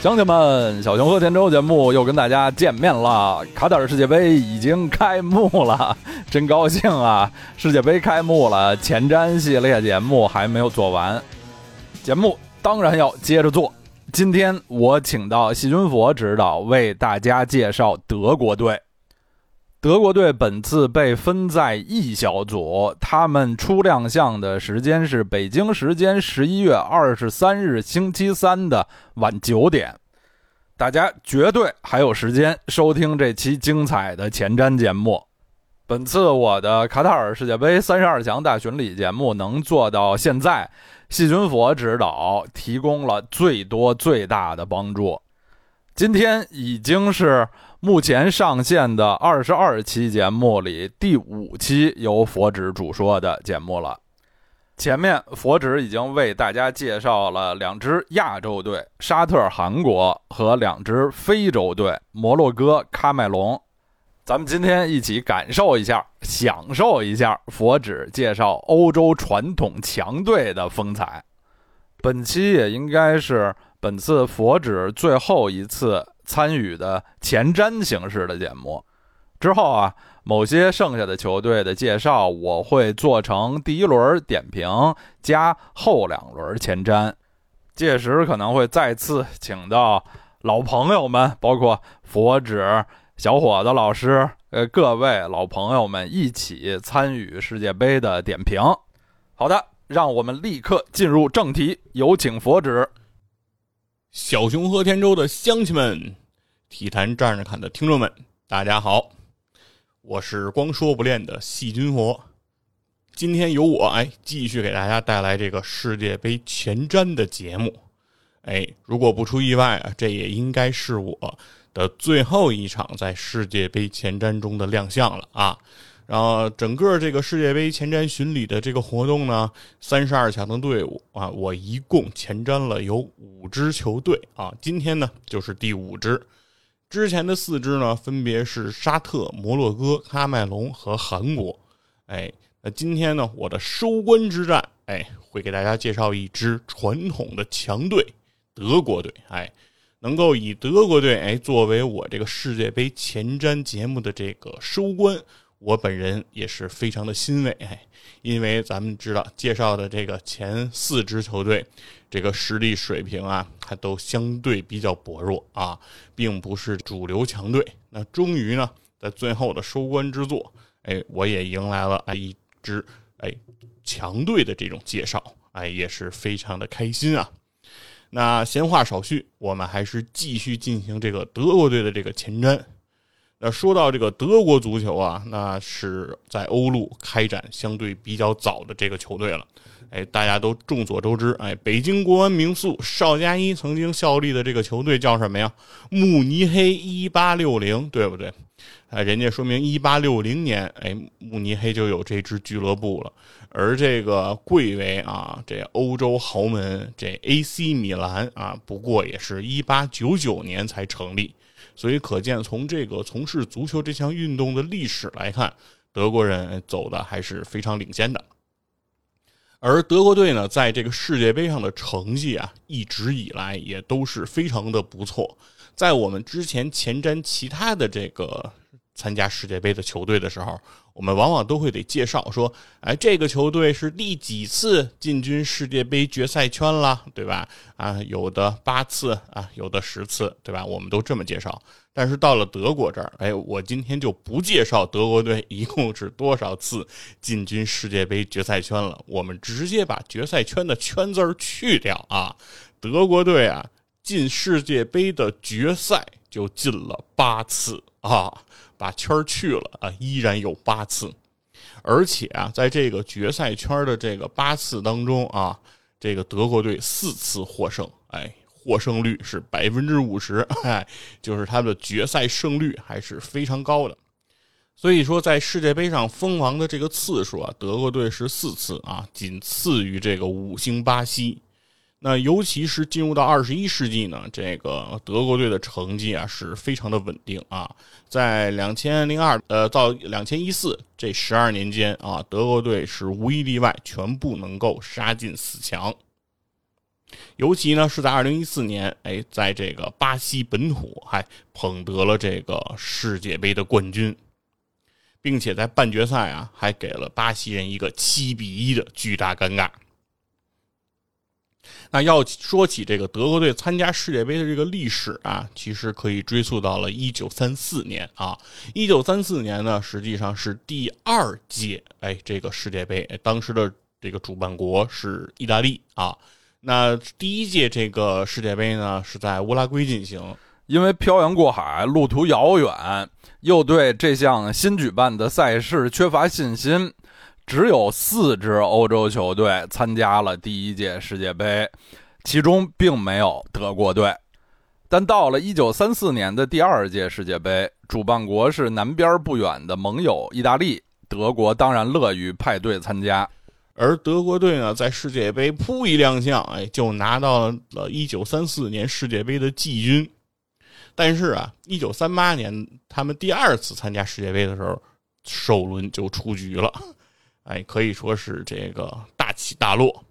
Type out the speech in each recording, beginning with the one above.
乡亲们，小熊和田周节目又跟大家见面了。卡塔尔世界杯已经开幕了，真高兴啊！世界杯开幕了，前瞻系列节目还没有做完，节目当然要接着做。今天我请到细菌佛指导为大家介绍德国队。德国队本次被分在 E 小组，他们初亮相的时间是北京时间十一月二十三日星期三的晚九点。大家绝对还有时间收听这期精彩的前瞻节目。本次我的卡塔尔世界杯三十二强大巡礼节目能做到现在，细菌佛指导提供了最多最大的帮助。今天已经是。目前上线的二十二期节目里，第五期由佛指主说的节目了。前面佛指已经为大家介绍了两支亚洲队——沙特、韩国和两支非洲队——摩洛哥、喀麦隆。咱们今天一起感受一下、享受一下佛指介绍欧洲传统强队的风采。本期也应该是本次佛指最后一次。参与的前瞻形式的节目之后啊，某些剩下的球队的介绍我会做成第一轮点评加后两轮前瞻，届时可能会再次请到老朋友们，包括佛指小伙子老师，呃，各位老朋友们一起参与世界杯的点评。好的，让我们立刻进入正题，有请佛指。小熊和天舟的乡亲们，体坛站着看的听众们，大家好，我是光说不练的细菌佛。今天由我哎继续给大家带来这个世界杯前瞻的节目。哎，如果不出意外啊，这也应该是我的最后一场在世界杯前瞻中的亮相了啊。然后整个这个世界杯前瞻巡礼的这个活动呢，三十二强的队伍啊，我一共前瞻了有五支球队啊，今天呢就是第五支，之前的四支呢分别是沙特、摩洛哥、喀麦隆和韩国，哎，那今天呢我的收官之战，哎，会给大家介绍一支传统的强队——德国队，哎，能够以德国队哎作为我这个世界杯前瞻节目的这个收官。我本人也是非常的欣慰哎，因为咱们知道介绍的这个前四支球队，这个实力水平啊，还都相对比较薄弱啊，并不是主流强队。那终于呢，在最后的收官之作，哎，我也迎来了哎一支哎强队的这种介绍，哎，也是非常的开心啊。那闲话少叙，我们还是继续进行这个德国队的这个前瞻。那说到这个德国足球啊，那是在欧陆开展相对比较早的这个球队了。哎，大家都众所周知，哎，北京国安名宿邵佳一曾经效力的这个球队叫什么呀？慕尼黑一八六零，对不对？哎，人家说明一八六零年，哎，慕尼黑就有这支俱乐部了。而这个贵为啊，这欧洲豪门这 AC 米兰啊，不过也是一八九九年才成立。所以可见，从这个从事足球这项运动的历史来看，德国人走的还是非常领先的。而德国队呢，在这个世界杯上的成绩啊，一直以来也都是非常的不错。在我们之前前瞻其他的这个参加世界杯的球队的时候，我们往往都会得介绍说，哎，这个球队是第几次进军世界杯决赛圈了，对吧？啊，有的八次啊，有的十次，对吧？我们都这么介绍。但是到了德国这儿，哎，我今天就不介绍德国队一共是多少次进军世界杯决赛圈了，我们直接把决赛圈的圈字儿去掉啊。德国队啊，进世界杯的决赛就进了八次啊。把圈儿去了啊，依然有八次，而且啊，在这个决赛圈的这个八次当中啊，这个德国队四次获胜，哎，获胜率是百分之五十，哎，就是他的决赛胜率还是非常高的。所以说，在世界杯上封王的这个次数啊，德国队是四次啊，仅次于这个五星巴西。那尤其是进入到二十一世纪呢，这个德国队的成绩啊是非常的稳定啊。在两千零二呃到两千一四这十二年间啊，德国队是无一例外全部能够杀进四强。尤其呢是在二零一四年，哎，在这个巴西本土还捧得了这个世界杯的冠军，并且在半决赛啊还给了巴西人一个七比一的巨大尴尬。那要说起这个德国队参加世界杯的这个历史啊，其实可以追溯到了一九三四年啊。一九三四年呢，实际上是第二届哎这个世界杯，当时的这个主办国是意大利啊。那第一届这个世界杯呢，是在乌拉圭进行，因为漂洋过海，路途遥远，又对这项新举办的赛事缺乏信心。只有四支欧洲球队参加了第一届世界杯，其中并没有德国队。但到了1934年的第二届世界杯，主办国是南边不远的盟友意大利，德国当然乐于派队参加。而德国队呢，在世界杯扑一亮相，哎，就拿到了1934年世界杯的季军。但是啊，1938年他们第二次参加世界杯的时候，首轮就出局了。哎，可以说是这个大起大落。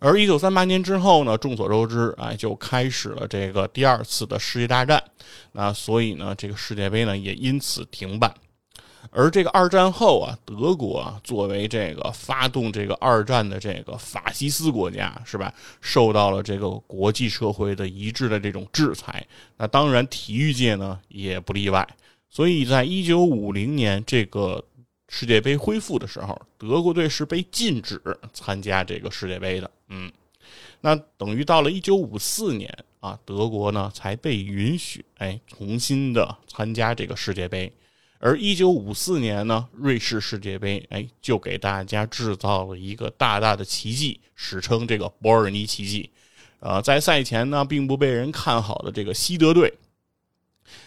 而一九三八年之后呢，众所周知，哎，就开始了这个第二次的世界大战。那所以呢，这个世界杯呢也因此停办。而这个二战后啊，德国啊作为这个发动这个二战的这个法西斯国家，是吧？受到了这个国际社会的一致的这种制裁。那当然，体育界呢也不例外。所以在一九五零年这个。世界杯恢复的时候，德国队是被禁止参加这个世界杯的。嗯，那等于到了一九五四年啊，德国呢才被允许哎重新的参加这个世界杯。而一九五四年呢，瑞士世界杯哎就给大家制造了一个大大的奇迹，史称这个伯尔尼奇迹。呃，在赛前呢，并不被人看好的这个西德队。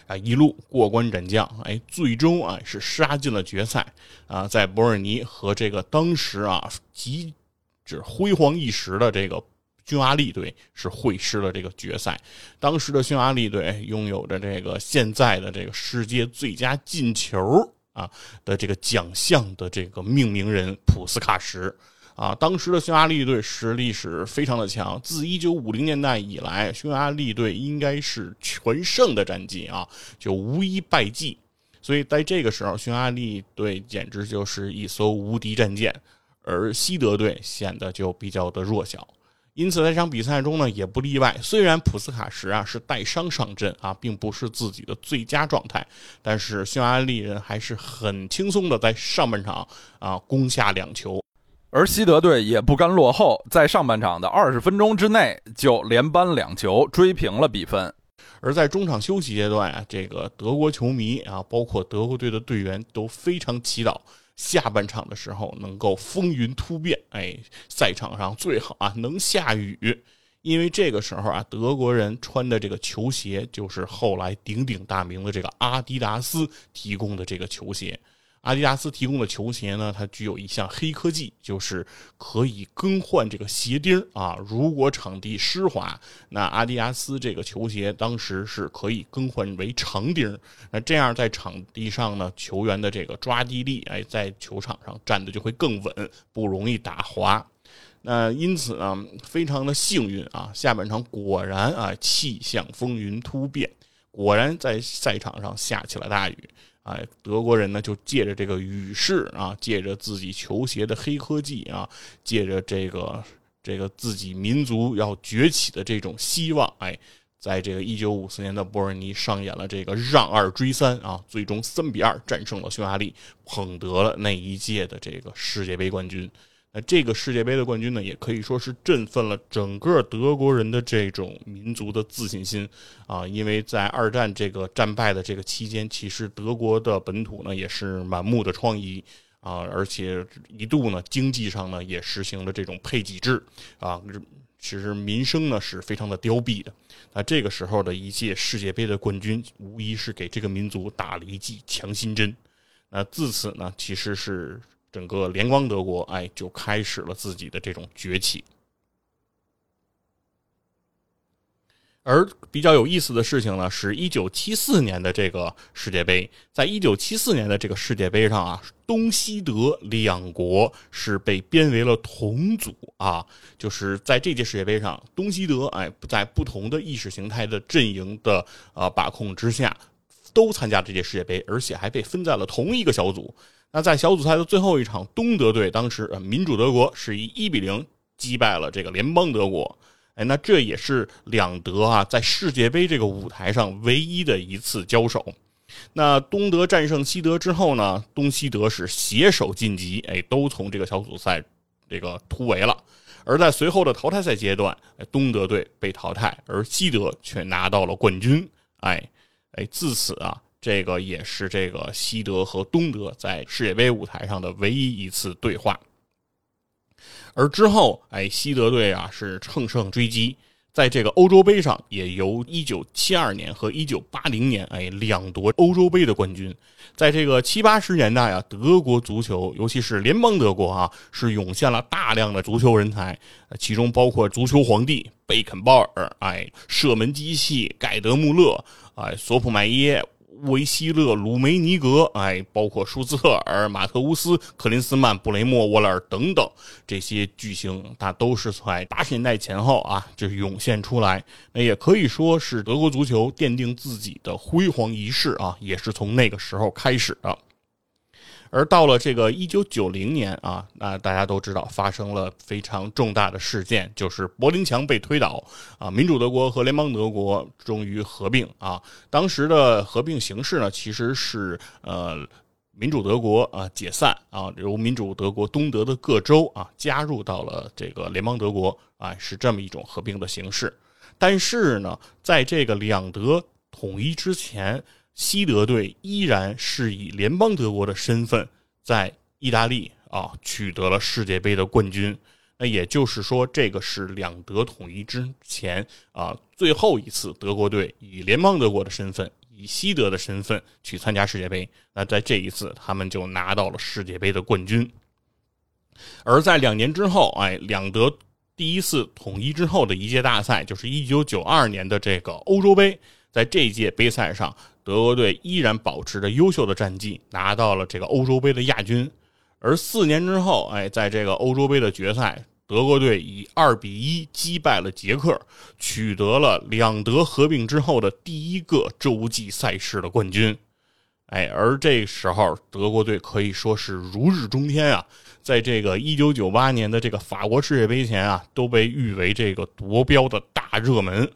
啊，一路过关斩将，哎，最终啊是杀进了决赛啊，在伯尔尼和这个当时啊极是辉煌一时的这个匈牙利队是会师了这个决赛。当时的匈牙利队拥有着这个现在的这个世界最佳进球啊的这个奖项的这个命名人普斯卡什。啊，当时的匈牙利队实力是非常的强。自一九五零年代以来，匈牙利队应该是全胜的战绩啊，就无一败绩。所以在这个时候，匈牙利队简直就是一艘无敌战舰，而西德队显得就比较的弱小。因此，在这场比赛中呢，也不例外。虽然普斯卡什啊是带伤上阵啊，并不是自己的最佳状态，但是匈牙利人还是很轻松的在上半场啊攻下两球。而西德队也不甘落后，在上半场的二十分钟之内就连扳两球，追平了比分。而在中场休息阶段啊，这个德国球迷啊，包括德国队的队员都非常祈祷下半场的时候能够风云突变，哎，赛场上最好啊能下雨，因为这个时候啊，德国人穿的这个球鞋就是后来鼎鼎大名的这个阿迪达斯提供的这个球鞋。阿迪达斯提供的球鞋呢，它具有一项黑科技，就是可以更换这个鞋钉啊。如果场地湿滑，那阿迪达斯这个球鞋当时是可以更换为长钉那这样在场地上呢，球员的这个抓地力，哎，在球场上站的就会更稳，不容易打滑。那因此呢，非常的幸运啊，下半场果然啊，气象风云突变，果然在赛场上下起了大雨。哎，德国人呢就借着这个雨势啊，借着自己球鞋的黑科技啊，借着这个这个自己民族要崛起的这种希望，哎，在这个一九五四年的伯尔尼上演了这个让二追三啊，最终三比二战胜了匈牙利，捧得了那一届的这个世界杯冠军。那这个世界杯的冠军呢，也可以说是振奋了整个德国人的这种民族的自信心啊！因为在二战这个战败的这个期间，其实德国的本土呢也是满目的疮痍啊，而且一度呢经济上呢也实行了这种配给制啊，其实民生呢是非常的凋敝的。那这个时候的一届世界杯的冠军，无疑是给这个民族打了一剂强心针。那自此呢，其实是整个联邦德国，哎，就开始了自己的这种崛起。而比较有意思的事情呢，是一九七四年的这个世界杯，在一九七四年的这个世界杯上啊，东西德两国是被编为了同组啊，就是在这届世界杯上，东西德哎在不同的意识形态的阵营的啊把控之下，都参加这届世界杯，而且还被分在了同一个小组。那在小组赛的最后一场，东德队当时民主德国是以一比零击败了这个联邦德国。哎，那这也是两德啊在世界杯这个舞台上唯一的一次交手。那东德战胜西德之后呢，东西德是携手晋级，哎，都从这个小组赛这个突围了。而在随后的淘汰赛阶段，东德队被淘汰，而西德却拿到了冠军。哎，哎，自此啊，这个也是这个西德和东德在世界杯舞台上的唯一一次对话。而之后，哎，西德队啊是乘胜追击，在这个欧洲杯上也由1972年和1980年，哎，两夺欧洲杯的冠军。在这个七八十年代啊，德国足球，尤其是联邦德国啊，是涌现了大量的足球人才，其中包括足球皇帝贝肯鲍尔，哎，射门机器盖德穆勒，哎，索普迈耶。维希勒、鲁梅尼格，哎，包括舒兹特尔、马特乌斯、克林斯曼、布雷默、沃勒尔等等这些巨星，他都是在八十年代前后啊，就是涌现出来。那也可以说是德国足球奠定自己的辉煌仪式啊，也是从那个时候开始的。而到了这个一九九零年啊，那大家都知道发生了非常重大的事件，就是柏林墙被推倒啊，民主德国和联邦德国终于合并啊。当时的合并形式呢，其实是呃，民主德国啊解散啊，由民主德国东德的各州啊加入到了这个联邦德国啊，是这么一种合并的形式。但是呢，在这个两德统一之前。西德队依然是以联邦德国的身份在意大利啊取得了世界杯的冠军。那也就是说，这个是两德统一之前啊最后一次德国队以联邦德国的身份，以西德的身份去参加世界杯。那在这一次，他们就拿到了世界杯的冠军。而在两年之后，哎，两德第一次统一之后的一届大赛，就是一九九二年的这个欧洲杯，在这届杯赛上。德国队依然保持着优秀的战绩，拿到了这个欧洲杯的亚军。而四年之后，哎，在这个欧洲杯的决赛，德国队以二比一击败了捷克，取得了两德合并之后的第一个洲际赛事的冠军。哎，而这时候德国队可以说是如日中天啊！在这个一九九八年的这个法国世界杯前啊，都被誉为这个夺标的大热门。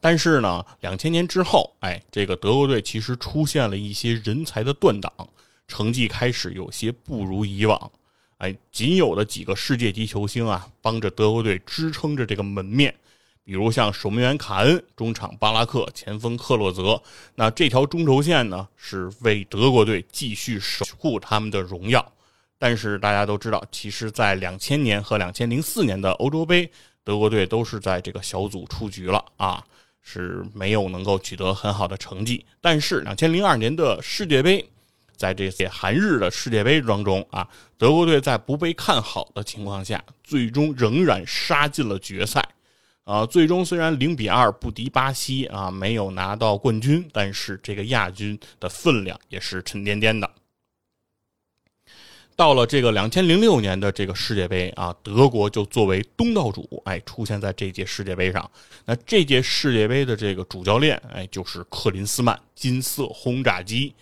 但是呢，两千年之后，哎，这个德国队其实出现了一些人才的断档，成绩开始有些不如以往。哎，仅有的几个世界级球星啊，帮着德国队支撑着这个门面，比如像守门员卡恩、中场巴拉克、前锋克洛泽，那这条中轴线呢，是为德国队继续守护他们的荣耀。但是大家都知道，其实，在两千年和两千零四年的欧洲杯，德国队都是在这个小组出局了啊。是没有能够取得很好的成绩，但是两千零二年的世界杯，在这些韩日的世界杯当中啊，德国队在不被看好的情况下，最终仍然杀进了决赛，啊，最终虽然零比二不敌巴西啊，没有拿到冠军，但是这个亚军的分量也是沉甸甸的。到了这个两千零六年的这个世界杯啊，德国就作为东道主，哎，出现在这届世界杯上。那这届世界杯的这个主教练，哎，就是克林斯曼金色轰炸机。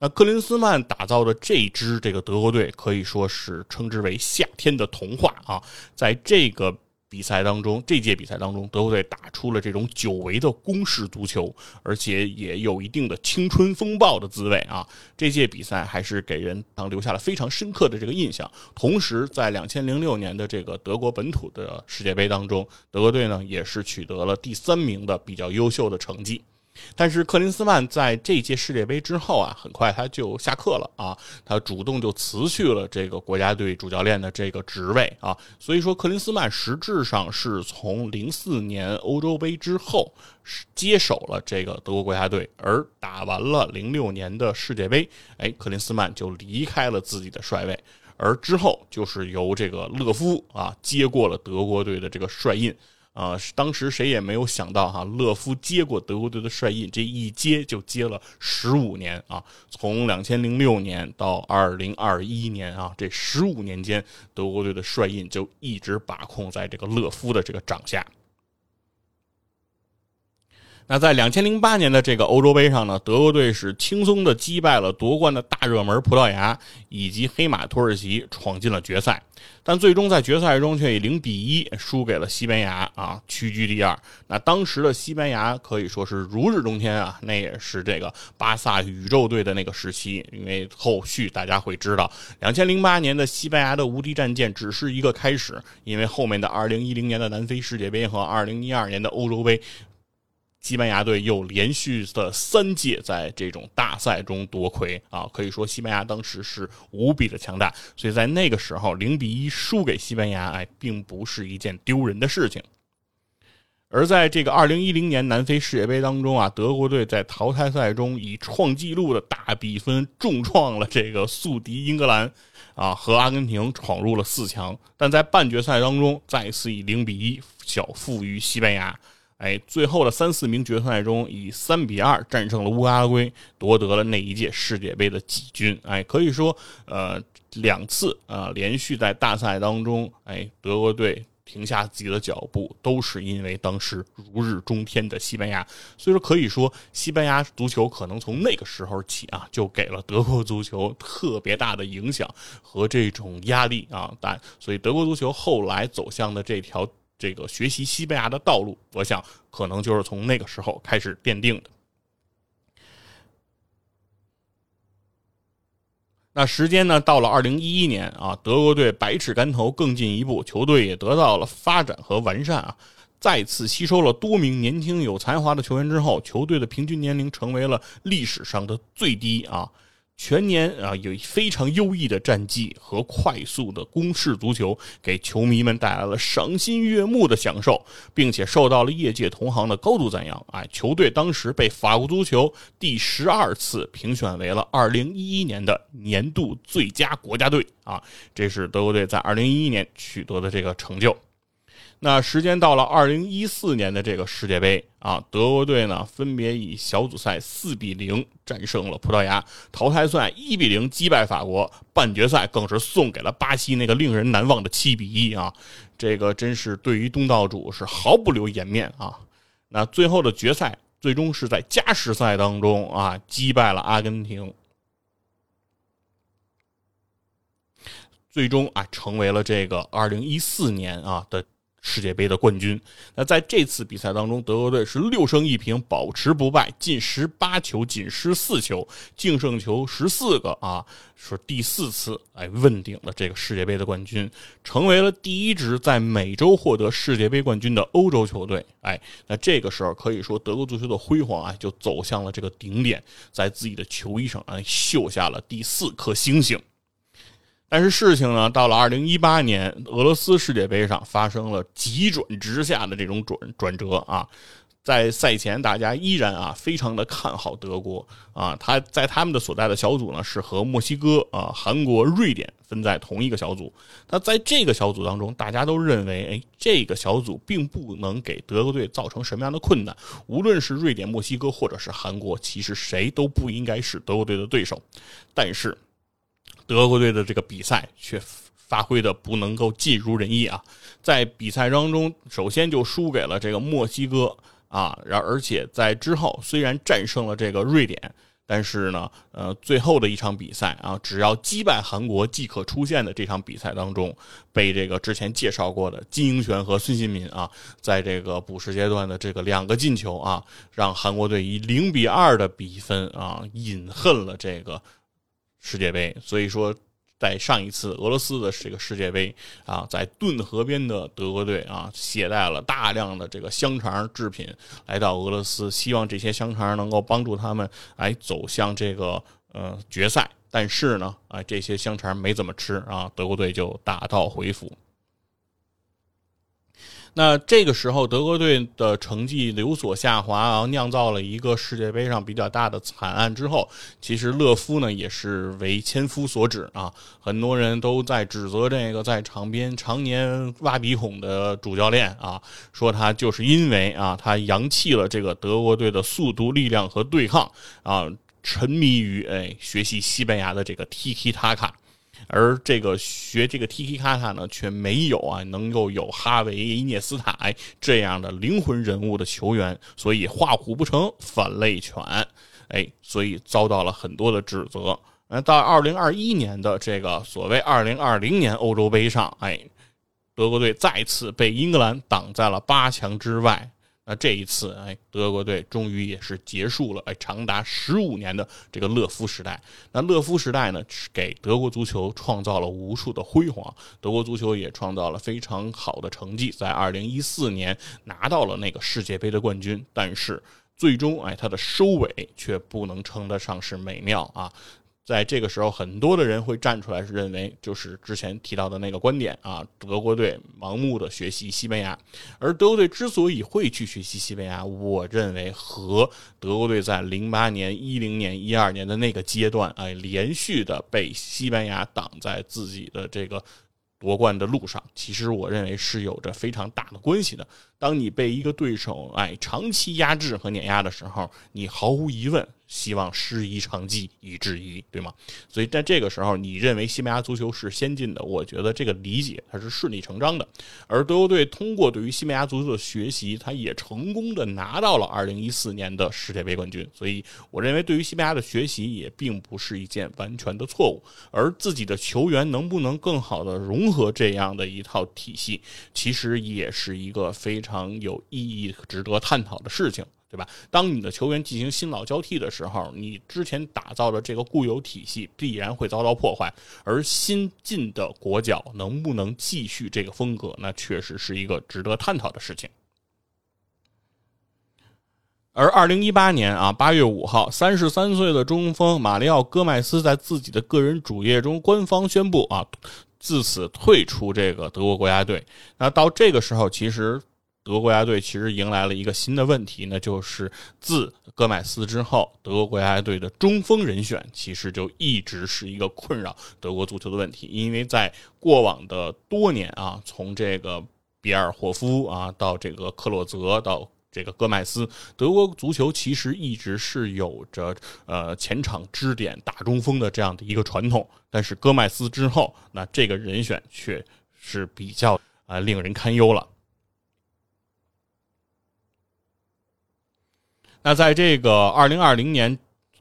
那克林斯曼打造的这支这个德国队，可以说是称之为夏天的童话啊，在这个。比赛当中，这届比赛当中，德国队打出了这种久违的攻势足球，而且也有一定的青春风暴的滋味啊！这届比赛还是给人当留下了非常深刻的这个印象。同时，在两千零六年的这个德国本土的世界杯当中，德国队呢也是取得了第三名的比较优秀的成绩。但是克林斯曼在这届世界杯之后啊，很快他就下课了啊，他主动就辞去了这个国家队主教练的这个职位啊。所以说，克林斯曼实质上是从零四年欧洲杯之后接手了这个德国国家队，而打完了零六年的世界杯，哎，克林斯曼就离开了自己的帅位，而之后就是由这个勒夫啊接过了德国队的这个帅印。啊，当时谁也没有想到哈，勒夫接过德国队的帅印，这一接就接了十五年啊，从两千零六年到二零二一年啊，这十五年间，德国队的帅印就一直把控在这个勒夫的这个掌下。那在两千零八年的这个欧洲杯上呢，德国队是轻松的击败了夺冠的大热门葡萄牙以及黑马土耳其，闯进了决赛。但最终在决赛中却以零比一输给了西班牙啊，屈居第二。那当时的西班牙可以说是如日中天啊，那也是这个巴萨宇宙队的那个时期。因为后续大家会知道，两千零八年的西班牙的无敌战舰只是一个开始，因为后面的二零一零年的南非世界杯和二零一二年的欧洲杯。西班牙队又连续的三届在这种大赛中夺魁啊，可以说西班牙当时是无比的强大，所以在那个时候零比一输给西班牙，哎，并不是一件丢人的事情。而在这个二零一零年南非世界杯当中啊，德国队在淘汰赛中以创纪录的大比分重创了这个宿敌英格兰，啊，和阿根廷闯入了四强，但在半决赛当中再次以零比一小负于西班牙。哎，最后的三四名决赛中，以三比二战胜了乌拉圭，夺得了那一届世界杯的季军。哎，可以说，呃，两次啊，连续在大赛当中，哎，德国队停下自己的脚步，都是因为当时如日中天的西班牙。所以说，可以说，西班牙足球可能从那个时候起啊，就给了德国足球特别大的影响和这种压力啊。但所以，德国足球后来走向的这条。这个学习西班牙的道路，我想可能就是从那个时候开始奠定的。那时间呢，到了二零一一年啊，德国队百尺竿头更进一步，球队也得到了发展和完善啊，再次吸收了多名年轻有才华的球员之后，球队的平均年龄成为了历史上的最低啊。全年啊，有非常优异的战绩和快速的攻势足球，给球迷们带来了赏心悦目的享受，并且受到了业界同行的高度赞扬。哎，球队当时被法国足球第十二次评选为了二零一一年的年度最佳国家队啊，这是德国队在二零一一年取得的这个成就。那时间到了二零一四年的这个世界杯啊，德国队呢分别以小组赛四比零战胜了葡萄牙，淘汰赛一比零击败法国，半决赛更是送给了巴西那个令人难忘的七比一啊！这个真是对于东道主是毫不留颜面啊！那最后的决赛最终是在加时赛当中啊击败了阿根廷，最终啊成为了这个二零一四年啊的。世界杯的冠军。那在这次比赛当中，德国队是六胜一平，保持不败，进十八球，仅失四球，净胜球十四个啊，是第四次哎问鼎了这个世界杯的冠军，成为了第一支在美洲获得世界杯冠军的欧洲球队。哎，那这个时候可以说德国足球的辉煌啊，就走向了这个顶点，在自己的球衣上哎绣下了第四颗星星。但是事情呢，到了二零一八年俄罗斯世界杯上，发生了急转直下的这种转转折啊！在赛前，大家依然啊非常的看好德国啊，他在他们的所在的小组呢是和墨西哥啊、韩国、瑞典分在同一个小组。那在这个小组当中，大家都认为，哎，这个小组并不能给德国队造成什么样的困难。无论是瑞典、墨西哥，或者是韩国，其实谁都不应该是德国队的对手。但是。德国队的这个比赛却发挥的不能够尽如人意啊，在比赛当中，首先就输给了这个墨西哥啊，然而且在之后虽然战胜了这个瑞典，但是呢，呃，最后的一场比赛啊，只要击败韩国即可出线的这场比赛当中，被这个之前介绍过的金英权和孙兴民啊，在这个补时阶段的这个两个进球啊，让韩国队以零比二的比分啊，饮恨了这个。世界杯，所以说，在上一次俄罗斯的这个世界杯啊，在顿河边的德国队啊，携带了大量的这个香肠制品来到俄罗斯，希望这些香肠能够帮助他们来走向这个呃决赛。但是呢，啊，这些香肠没怎么吃啊，德国队就打道回府。那这个时候，德国队的成绩有所下滑啊，酿造了一个世界杯上比较大的惨案。之后，其实勒夫呢也是为千夫所指啊，很多人都在指责这个在场边常年挖鼻孔的主教练啊，说他就是因为啊，他扬弃了这个德国队的速度、力量和对抗啊，沉迷于哎学习西班牙的这个 Tiki Taka。而这个学这个 tt 卡卡呢，却没有啊，能够有哈维、伊涅斯塔这样的灵魂人物的球员，所以画虎不成反类犬，哎，所以遭到了很多的指责。那到二零二一年的这个所谓二零二零年欧洲杯上，哎，德国队再次被英格兰挡在了八强之外。那这一次，哎，德国队终于也是结束了哎长达十五年的这个勒夫时代。那勒夫时代呢，是给德国足球创造了无数的辉煌，德国足球也创造了非常好的成绩，在二零一四年拿到了那个世界杯的冠军。但是最终，哎，它的收尾却不能称得上是美妙啊。在这个时候，很多的人会站出来，是认为就是之前提到的那个观点啊，德国队盲目的学习西班牙，而德国队之所以会去学习西班牙，我认为和德国队在零八年、一零年、一二年的那个阶段，哎，连续的被西班牙挡在自己的这个夺冠的路上，其实我认为是有着非常大的关系的。当你被一个对手哎长期压制和碾压的时候，你毫无疑问。希望师夷长技以制夷，对吗？所以在这个时候，你认为西班牙足球是先进的，我觉得这个理解它是顺理成章的。而德国队通过对于西班牙足球的学习，他也成功的拿到了2014年的世界杯冠军。所以，我认为对于西班牙的学习也并不是一件完全的错误。而自己的球员能不能更好的融合这样的一套体系，其实也是一个非常有意义、值得探讨的事情。对吧？当你的球员进行新老交替的时候，你之前打造的这个固有体系必然会遭到破坏，而新进的国脚能不能继续这个风格，那确实是一个值得探讨的事情。而二零一八年啊，八月五号，三十三岁的中锋马里奥·戈麦斯在自己的个人主页中官方宣布啊，自此退出这个德国国家队。那到这个时候，其实。德国国家队其实迎来了一个新的问题，那就是自戈麦斯之后，德国国家队的中锋人选其实就一直是一个困扰德国足球的问题。因为在过往的多年啊，从这个比尔霍夫啊到这个克洛泽到这个戈麦斯，德国足球其实一直是有着呃前场支点打中锋的这样的一个传统。但是戈麦斯之后，那这个人选却是比较啊令人堪忧了。那在这个二零二零年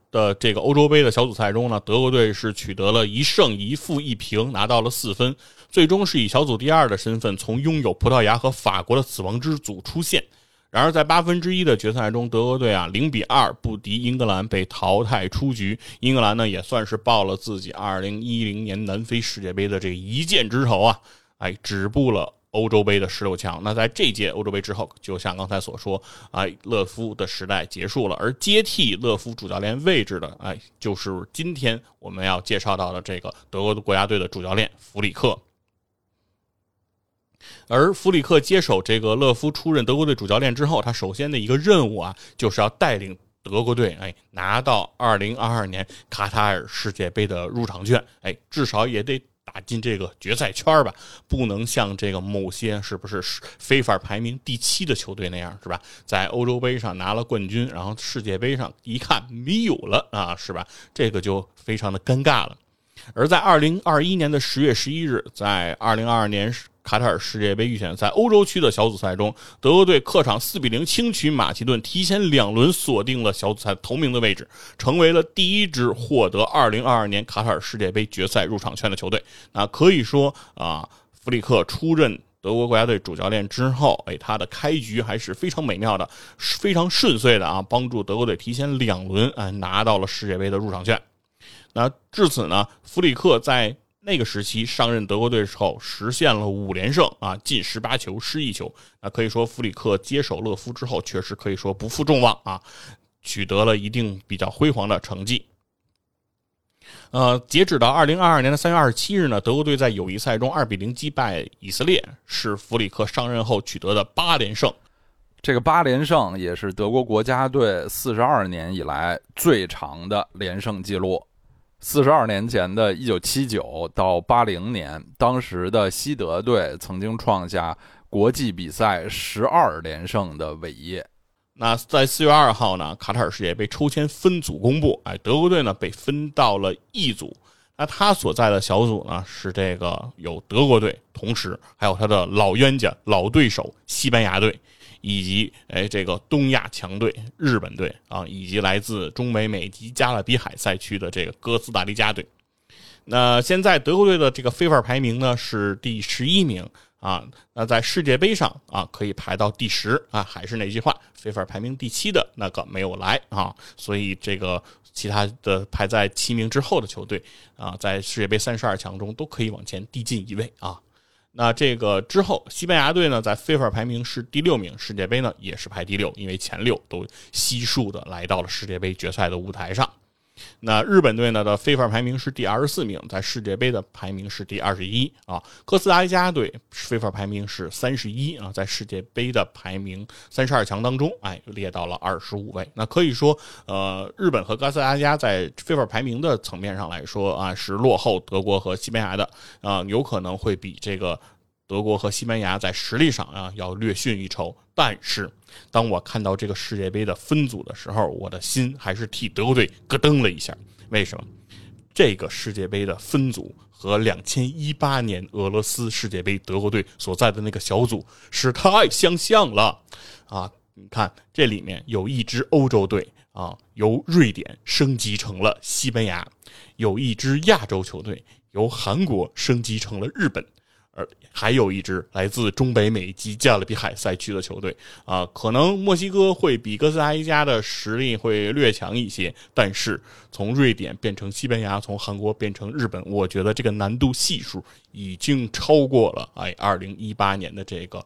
的这个欧洲杯的小组赛中呢，德国队是取得了一胜一负一平，拿到了四分，最终是以小组第二的身份从拥有葡萄牙和法国的死亡之组出线。然而在八分之一的决赛中，德国队啊零比二不敌英格兰，被淘汰出局。英格兰呢也算是报了自己二零一零年南非世界杯的这一箭之仇啊，哎，止步了。欧洲杯的十六强，那在这届欧洲杯之后，就像刚才所说，哎，勒夫的时代结束了，而接替勒夫主教练位置的，哎，就是今天我们要介绍到的这个德国的国家队的主教练弗里克。而弗里克接手这个勒夫出任德国队主教练之后，他首先的一个任务啊，就是要带领德国队，哎，拿到二零二二年卡塔尔世界杯的入场券，哎，至少也得。打进这个决赛圈吧，不能像这个某些是不是非法排名第七的球队那样，是吧？在欧洲杯上拿了冠军，然后世界杯上一看没有了啊，是吧？这个就非常的尴尬了。而在二零二一年的十月十一日，在二零二二年。卡塔尔世界杯预选赛欧洲区的小组赛中，德国队客场四比零轻取马其顿，提前两轮锁定了小组赛头名的位置，成为了第一支获得二零二二年卡塔尔世界杯决赛入场券的球队。那可以说啊，弗里克出任德国国家队主教练之后，哎，他的开局还是非常美妙的，非常顺遂的啊，帮助德国队提前两轮哎拿到了世界杯的入场券。那至此呢，弗里克在。那个时期上任德国队之后，实现了五连胜啊，进十八球失一球。那可以说弗里克接手勒夫之后，确实可以说不负众望啊，取得了一定比较辉煌的成绩。呃，截止到二零二二年的三月二十七日呢，德国队在友谊赛中二比零击败以色列，是弗里克上任后取得的八连胜。这个八连胜也是德国国家队四十二年以来最长的连胜记录。四十二年前的一九七九到八零年，当时的西德队曾经创下国际比赛十二连胜的伟业。那在四月二号呢，卡塔尔世界杯抽签分组公布，哎，德国队呢被分到了 E 组。那他所在的小组呢是这个有德国队，同时还有他的老冤家、老对手西班牙队，以及哎这个东亚强队日本队啊，以及来自中美美及加勒比海赛区的这个哥斯达黎加队。那现在德国队的这个非法排名呢是第十一名。啊，那在世界杯上啊，可以排到第十啊，还是那句话，非法排名第七的那个没有来啊，所以这个其他的排在七名之后的球队啊，在世界杯三十二强中都可以往前递进一位啊。那这个之后，西班牙队呢，在 FIFA 排名是第六名，世界杯呢也是排第六，因为前六都悉数的来到了世界杯决赛的舞台上。那日本队呢的非法排名是第二十四名，在世界杯的排名是第二十一啊。哥斯达黎加队非法排名是三十一啊，在世界杯的排名三十二强当中，哎，列到了二十五位。那可以说，呃，日本和哥斯达黎加在非法排名的层面上来说啊，是落后德国和西班牙的啊，有可能会比这个。德国和西班牙在实力上啊要略逊一筹，但是当我看到这个世界杯的分组的时候，我的心还是替德国队咯噔了一下。为什么？这个世界杯的分组和两千一八年俄罗斯世界杯德国队所在的那个小组是太相像了啊！你看，这里面有一支欧洲队啊，由瑞典升级成了西班牙；有一支亚洲球队由韩国升级成了日本。而还有一支来自中北美及加勒比海赛区的球队啊，可能墨西哥会比哥斯达黎加的实力会略强一些，但是从瑞典变成西班牙，从韩国变成日本，我觉得这个难度系数已经超过了哎，二零一八年的这个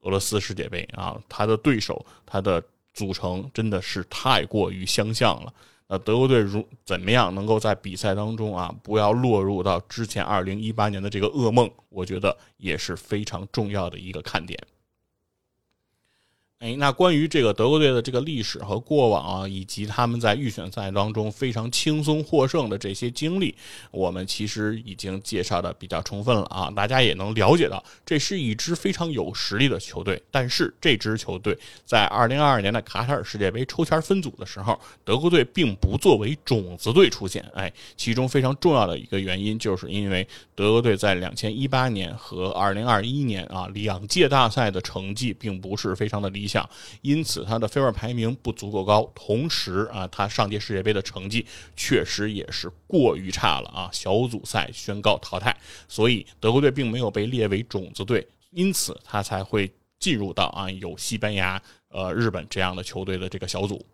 俄罗斯世界杯啊，他的对手，他的组成真的是太过于相像了。呃德国队如怎么样能够在比赛当中啊，不要落入到之前二零一八年的这个噩梦？我觉得也是非常重要的一个看点。哎，那关于这个德国队的这个历史和过往啊，以及他们在预选赛当中非常轻松获胜的这些经历，我们其实已经介绍的比较充分了啊，大家也能了解到，这是一支非常有实力的球队。但是这支球队在二零二二年的卡塔尔世界杯抽签分组的时候，德国队并不作为种子队出现。哎，其中非常重要的一个原因，就是因为德国队在两千一八年和二零二一年啊两届大赛的成绩并不是非常的理。想，因此他的非法排名不足够高，同时啊，他上届世界杯的成绩确实也是过于差了啊，小组赛宣告淘汰，所以德国队并没有被列为种子队，因此他才会进入到啊有西班牙、呃日本这样的球队的这个小组。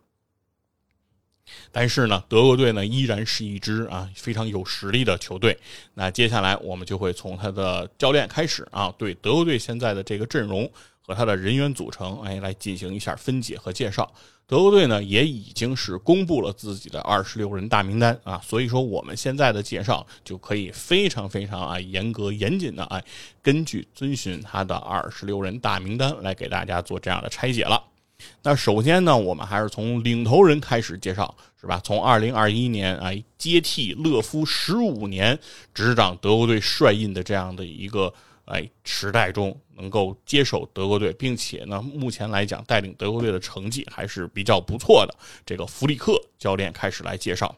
但是呢，德国队呢依然是一支啊非常有实力的球队。那接下来我们就会从他的教练开始啊，对德国队现在的这个阵容。和他的人员组成，哎，来进行一下分解和介绍。德国队呢，也已经是公布了自己的二十六人大名单啊，所以说我们现在的介绍就可以非常非常啊严格严谨的哎，根据遵循他的二十六人大名单来给大家做这样的拆解了。那首先呢，我们还是从领头人开始介绍，是吧？从二零二一年啊接替勒夫十五年执掌德国队帅印的这样的一个。哎，时代中能够接手德国队，并且呢，目前来讲带领德国队的成绩还是比较不错的。这个弗里克教练开始来介绍。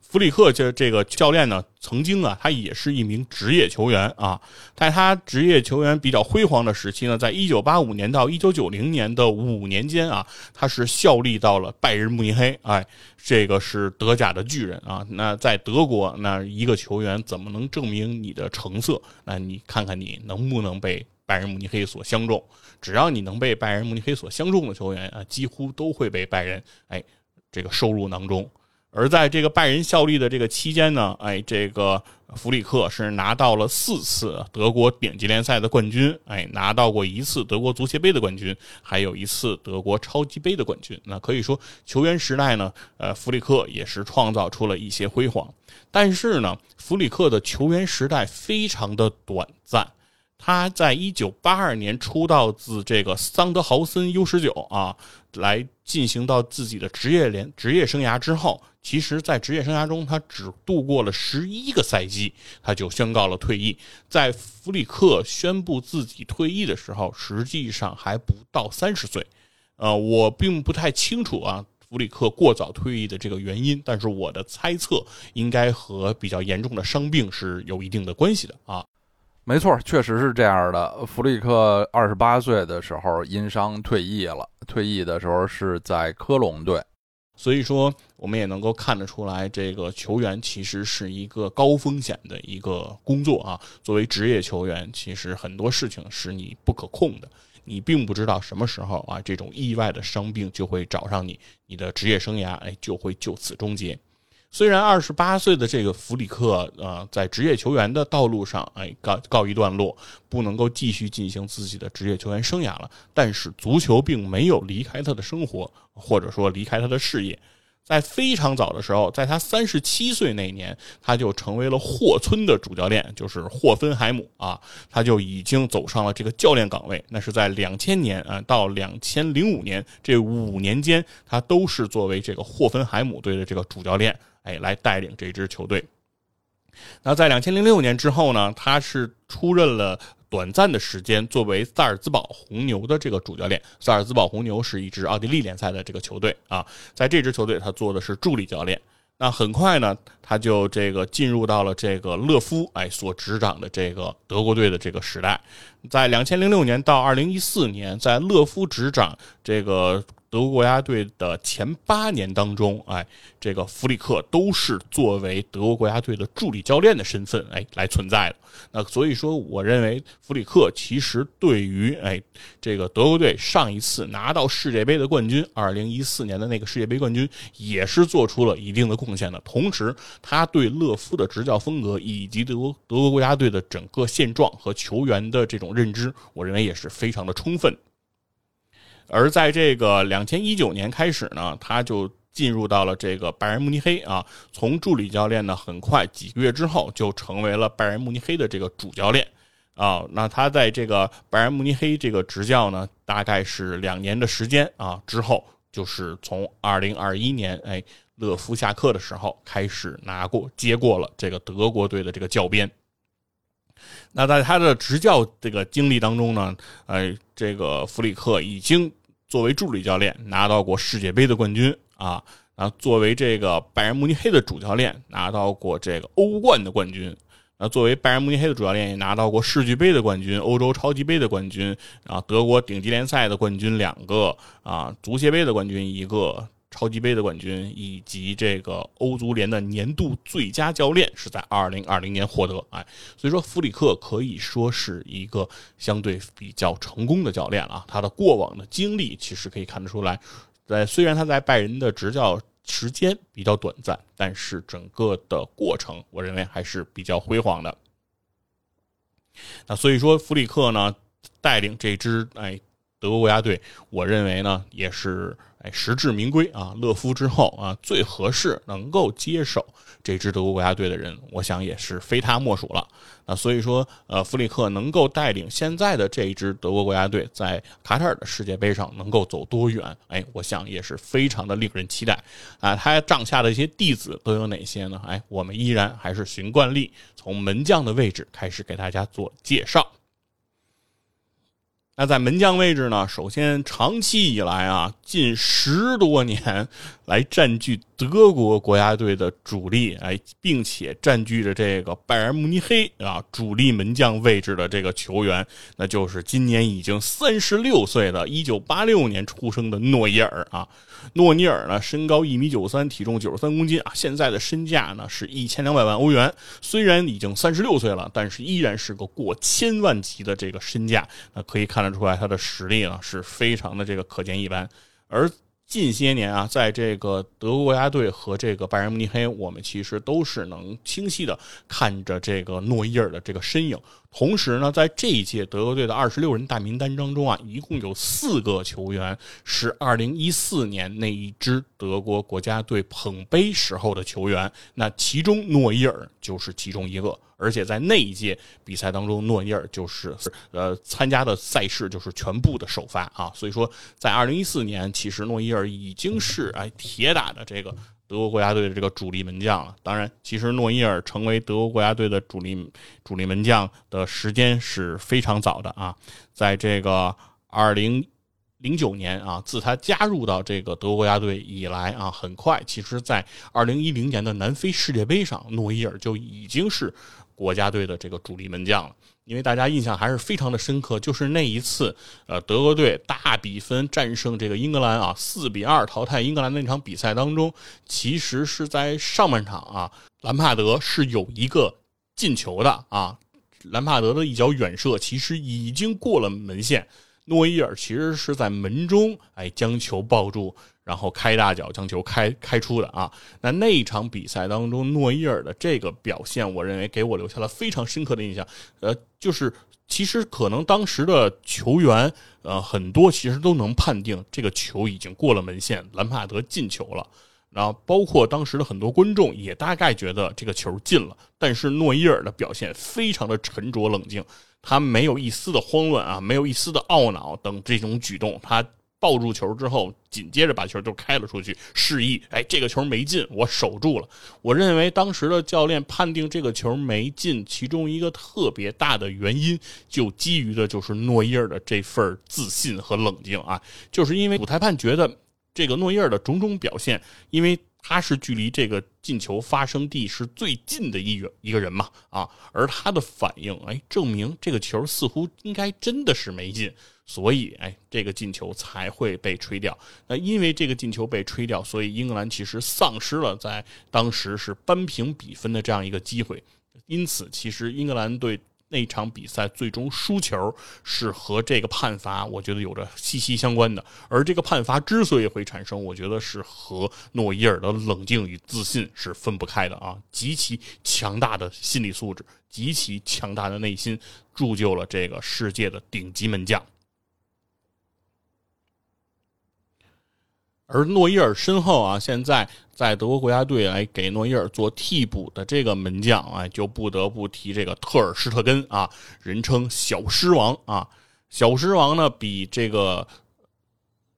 弗里克这这个教练呢，曾经啊，他也是一名职业球员啊。在他职业球员比较辉煌的时期呢，在一九八五年到一九九零年的五年间啊，他是效力到了拜仁慕尼黑。哎，这个是德甲的巨人啊。那在德国，那一个球员怎么能证明你的成色？那你看看你能不能被拜仁慕尼黑所相中？只要你能被拜仁慕尼黑所相中的球员啊，几乎都会被拜仁哎这个收入囊中。而在这个拜仁效力的这个期间呢，哎，这个弗里克是拿到了四次德国顶级联赛的冠军，哎，拿到过一次德国足协杯的冠军，还有一次德国超级杯的冠军。那可以说，球员时代呢，呃，弗里克也是创造出了一些辉煌。但是呢，弗里克的球员时代非常的短暂。他在一九八二年出道自这个桑德豪森 U 十九啊，来进行到自己的职业联职业生涯之后，其实，在职业生涯中，他只度过了十一个赛季，他就宣告了退役。在弗里克宣布自己退役的时候，实际上还不到三十岁。呃，我并不太清楚啊，弗里克过早退役的这个原因，但是我的猜测应该和比较严重的伤病是有一定的关系的啊。没错，确实是这样的。弗里克二十八岁的时候因伤退役了，退役的时候是在科隆队。所以说，我们也能够看得出来，这个球员其实是一个高风险的一个工作啊。作为职业球员，其实很多事情是你不可控的，你并不知道什么时候啊，这种意外的伤病就会找上你，你的职业生涯哎就会就此终结。虽然二十八岁的这个弗里克，呃，在职业球员的道路上，哎，告告一段落，不能够继续进行自己的职业球员生涯了。但是，足球并没有离开他的生活，或者说离开他的事业。在非常早的时候，在他三十七岁那年，他就成为了霍村的主教练，就是霍芬海姆啊，他就已经走上了这个教练岗位。那是在两千年啊到两千零五年这五年间，他都是作为这个霍芬海姆队的这个主教练。哎，来带领这支球队。那在两千零六年之后呢，他是出任了短暂的时间，作为萨尔兹堡红牛的这个主教练。萨尔兹堡红牛是一支奥地利联赛的这个球队啊，在这支球队他做的是助理教练。那很快呢，他就这个进入到了这个勒夫哎所执掌的这个德国队的这个时代。在两千零六年到二零一四年，在勒夫执掌这个。德国国家队的前八年当中，哎，这个弗里克都是作为德国国家队的助理教练的身份，哎，来存在的。那所以说，我认为弗里克其实对于哎这个德国队上一次拿到世界杯的冠军，二零一四年的那个世界杯冠军，也是做出了一定的贡献的。同时，他对勒夫的执教风格以及德国德国国家队的整个现状和球员的这种认知，我认为也是非常的充分。而在这个两千一九年开始呢，他就进入到了这个拜仁慕尼黑啊。从助理教练呢，很快几个月之后就成为了拜仁慕尼黑的这个主教练啊。那他在这个拜仁慕尼黑这个执教呢，大概是两年的时间啊。之后就是从二零二一年哎勒夫下课的时候开始拿过接过了这个德国队的这个教鞭。那在他的执教这个经历当中呢，呃，这个弗里克已经作为助理教练拿到过世界杯的冠军啊，啊，作为这个拜仁慕尼黑的主教练拿到过这个欧冠的冠军，啊，作为拜仁慕尼黑的主教练也拿到过世俱杯的冠军、欧洲超级杯的冠军啊，德国顶级联赛的冠军两个啊，足协杯的冠军一个。超级杯的冠军以及这个欧足联的年度最佳教练是在二零二零年获得，哎，所以说弗里克可以说是一个相对比较成功的教练了。他的过往的经历其实可以看得出来，在虽然他在拜仁的执教时间比较短暂，但是整个的过程我认为还是比较辉煌的。那所以说弗里克呢带领这支哎德国国家队，我认为呢也是哎。实至名归啊！勒夫之后啊，最合适能够接手这支德国国家队的人，我想也是非他莫属了。那所以说，呃，弗里克能够带领现在的这一支德国国家队在卡塔尔的世界杯上能够走多远，哎，我想也是非常的令人期待啊！他帐下的一些弟子都有哪些呢？哎，我们依然还是循惯例，从门将的位置开始给大家做介绍。那在门将位置呢？首先，长期以来啊，近十多年来占据德国国家队的主力，哎，并且占据着这个拜仁慕尼黑啊主力门将位置的这个球员，那就是今年已经三十六岁的一九八六年出生的诺伊尔啊。诺尼尔呢，身高一米九三，体重九十三公斤啊，现在的身价呢是一千两百万欧元。虽然已经三十六岁了，但是依然是个过千万级的这个身价。那可以看得出来，他的实力呢是非常的这个可见一斑。而近些年啊，在这个德国国家队和这个拜仁慕尼黑，我们其实都是能清晰的看着这个诺伊尔的这个身影。同时呢，在这一届德国队的二十六人大名单当中啊，一共有四个球员是二零一四年那一支德国国家队捧杯时候的球员，那其中诺伊尔就是其中一个。而且在那一届比赛当中，诺伊尔就是呃参加的赛事就是全部的首发啊，所以说在二零一四年，其实诺伊尔已经是哎铁打的这个德国国家队的这个主力门将了。当然，其实诺伊尔成为德国国家队的主力主力门将的时间是非常早的啊，在这个二零零九年啊，自他加入到这个德国国家队以来啊，很快，其实在二零一零年的南非世界杯上，诺伊尔就已经是。国家队的这个主力门将了，因为大家印象还是非常的深刻，就是那一次，呃，德国队大比分战胜这个英格兰啊，四比二淘汰英格兰那场比赛当中，其实是在上半场啊，兰帕德是有一个进球的啊，兰帕德的一脚远射其实已经过了门线，诺伊尔其实是在门中哎将球抱住。然后开大脚将球开开出的啊，那那一场比赛当中，诺伊尔的这个表现，我认为给我留下了非常深刻的印象。呃，就是其实可能当时的球员，呃，很多其实都能判定这个球已经过了门线，兰帕德进球了。然后包括当时的很多观众也大概觉得这个球进了，但是诺伊尔的表现非常的沉着冷静，他没有一丝的慌乱啊，没有一丝的懊恼等这种举动，他。抱住球之后，紧接着把球就开了出去，示意：“哎，这个球没进，我守住了。”我认为当时的教练判定这个球没进，其中一个特别大的原因，就基于的就是诺伊尔的这份自信和冷静啊，就是因为主裁判觉得这个诺伊尔的种种表现，因为他是距离这个进球发生地是最近的一人一个人嘛啊，而他的反应，哎，证明这个球似乎应该真的是没进。所以，哎，这个进球才会被吹掉。那因为这个进球被吹掉，所以英格兰其实丧失了在当时是扳平比分的这样一个机会。因此，其实英格兰队那场比赛最终输球是和这个判罚，我觉得有着息息相关的。而这个判罚之所以会产生，我觉得是和诺伊尔的冷静与自信是分不开的啊！极其强大的心理素质，极其强大的内心，铸就了这个世界的顶级门将。而诺伊尔身后啊，现在在德国国家队来给诺伊尔做替补的这个门将啊，就不得不提这个特尔施特根啊，人称“小狮王”啊，“小狮王”呢比这个。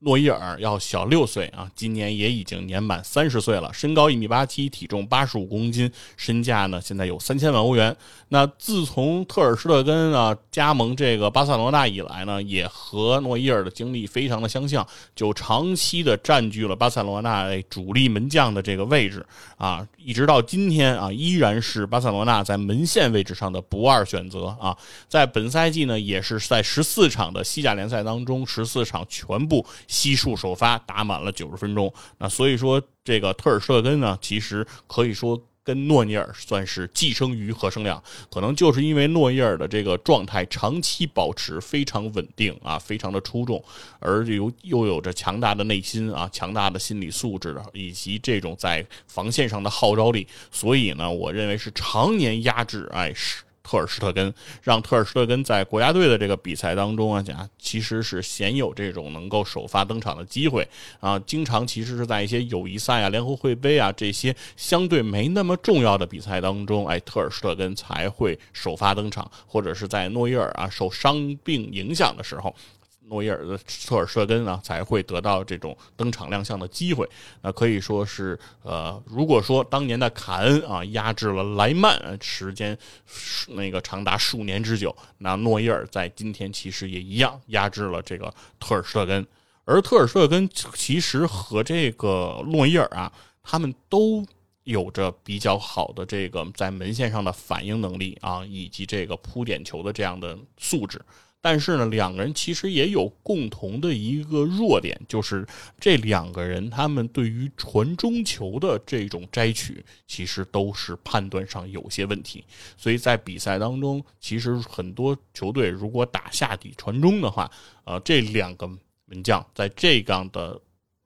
诺伊尔要小六岁啊，今年也已经年满三十岁了，身高一米八七，体重八十五公斤，身价呢现在有三千万欧元。那自从特尔施特根啊加盟这个巴塞罗那以来呢，也和诺伊尔的经历非常的相像，就长期的占据了巴塞罗那主力门将的这个位置啊，一直到今天啊，依然是巴塞罗那在门线位置上的不二选择啊。在本赛季呢，也是在十四场的西甲联赛当中，十四场全部。悉数首发打满了九十分钟，那所以说这个特尔舍根呢，其实可以说跟诺伊尔算是寄生于何生亮，可能就是因为诺伊尔的这个状态长期保持非常稳定啊，非常的出众，而又又有着强大的内心啊，强大的心理素质的以及这种在防线上的号召力，所以呢，我认为是常年压制哎是。特尔施特根让特尔施特根在国家队的这个比赛当中啊，讲其实是鲜有这种能够首发登场的机会啊。经常其实是在一些友谊赛啊、联合会杯啊这些相对没那么重要的比赛当中，哎，特尔施特根才会首发登场，或者是在诺伊尔啊受伤病影响的时候。诺伊尔的特尔舍根啊，才会得到这种登场亮相的机会。那可以说是，呃，如果说当年的卡恩啊压制了莱曼时间那个长达数年之久，那诺伊尔在今天其实也一样压制了这个特尔舍根。而特尔舍根其实和这个诺伊尔啊，他们都有着比较好的这个在门线上的反应能力啊，以及这个扑点球的这样的素质。但是呢，两个人其实也有共同的一个弱点，就是这两个人他们对于传中球的这种摘取，其实都是判断上有些问题。所以在比赛当中，其实很多球队如果打下底传中的话，呃，这两个门将在这样的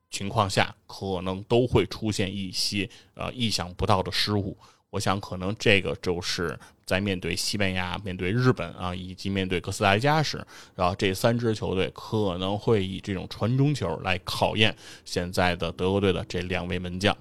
情况下，可能都会出现一些呃意想不到的失误。我想，可能这个就是在面对西班牙、面对日本啊，以及面对哥斯达黎加时，然后这三支球队可能会以这种传中球来考验现在的德国队的这两位门将。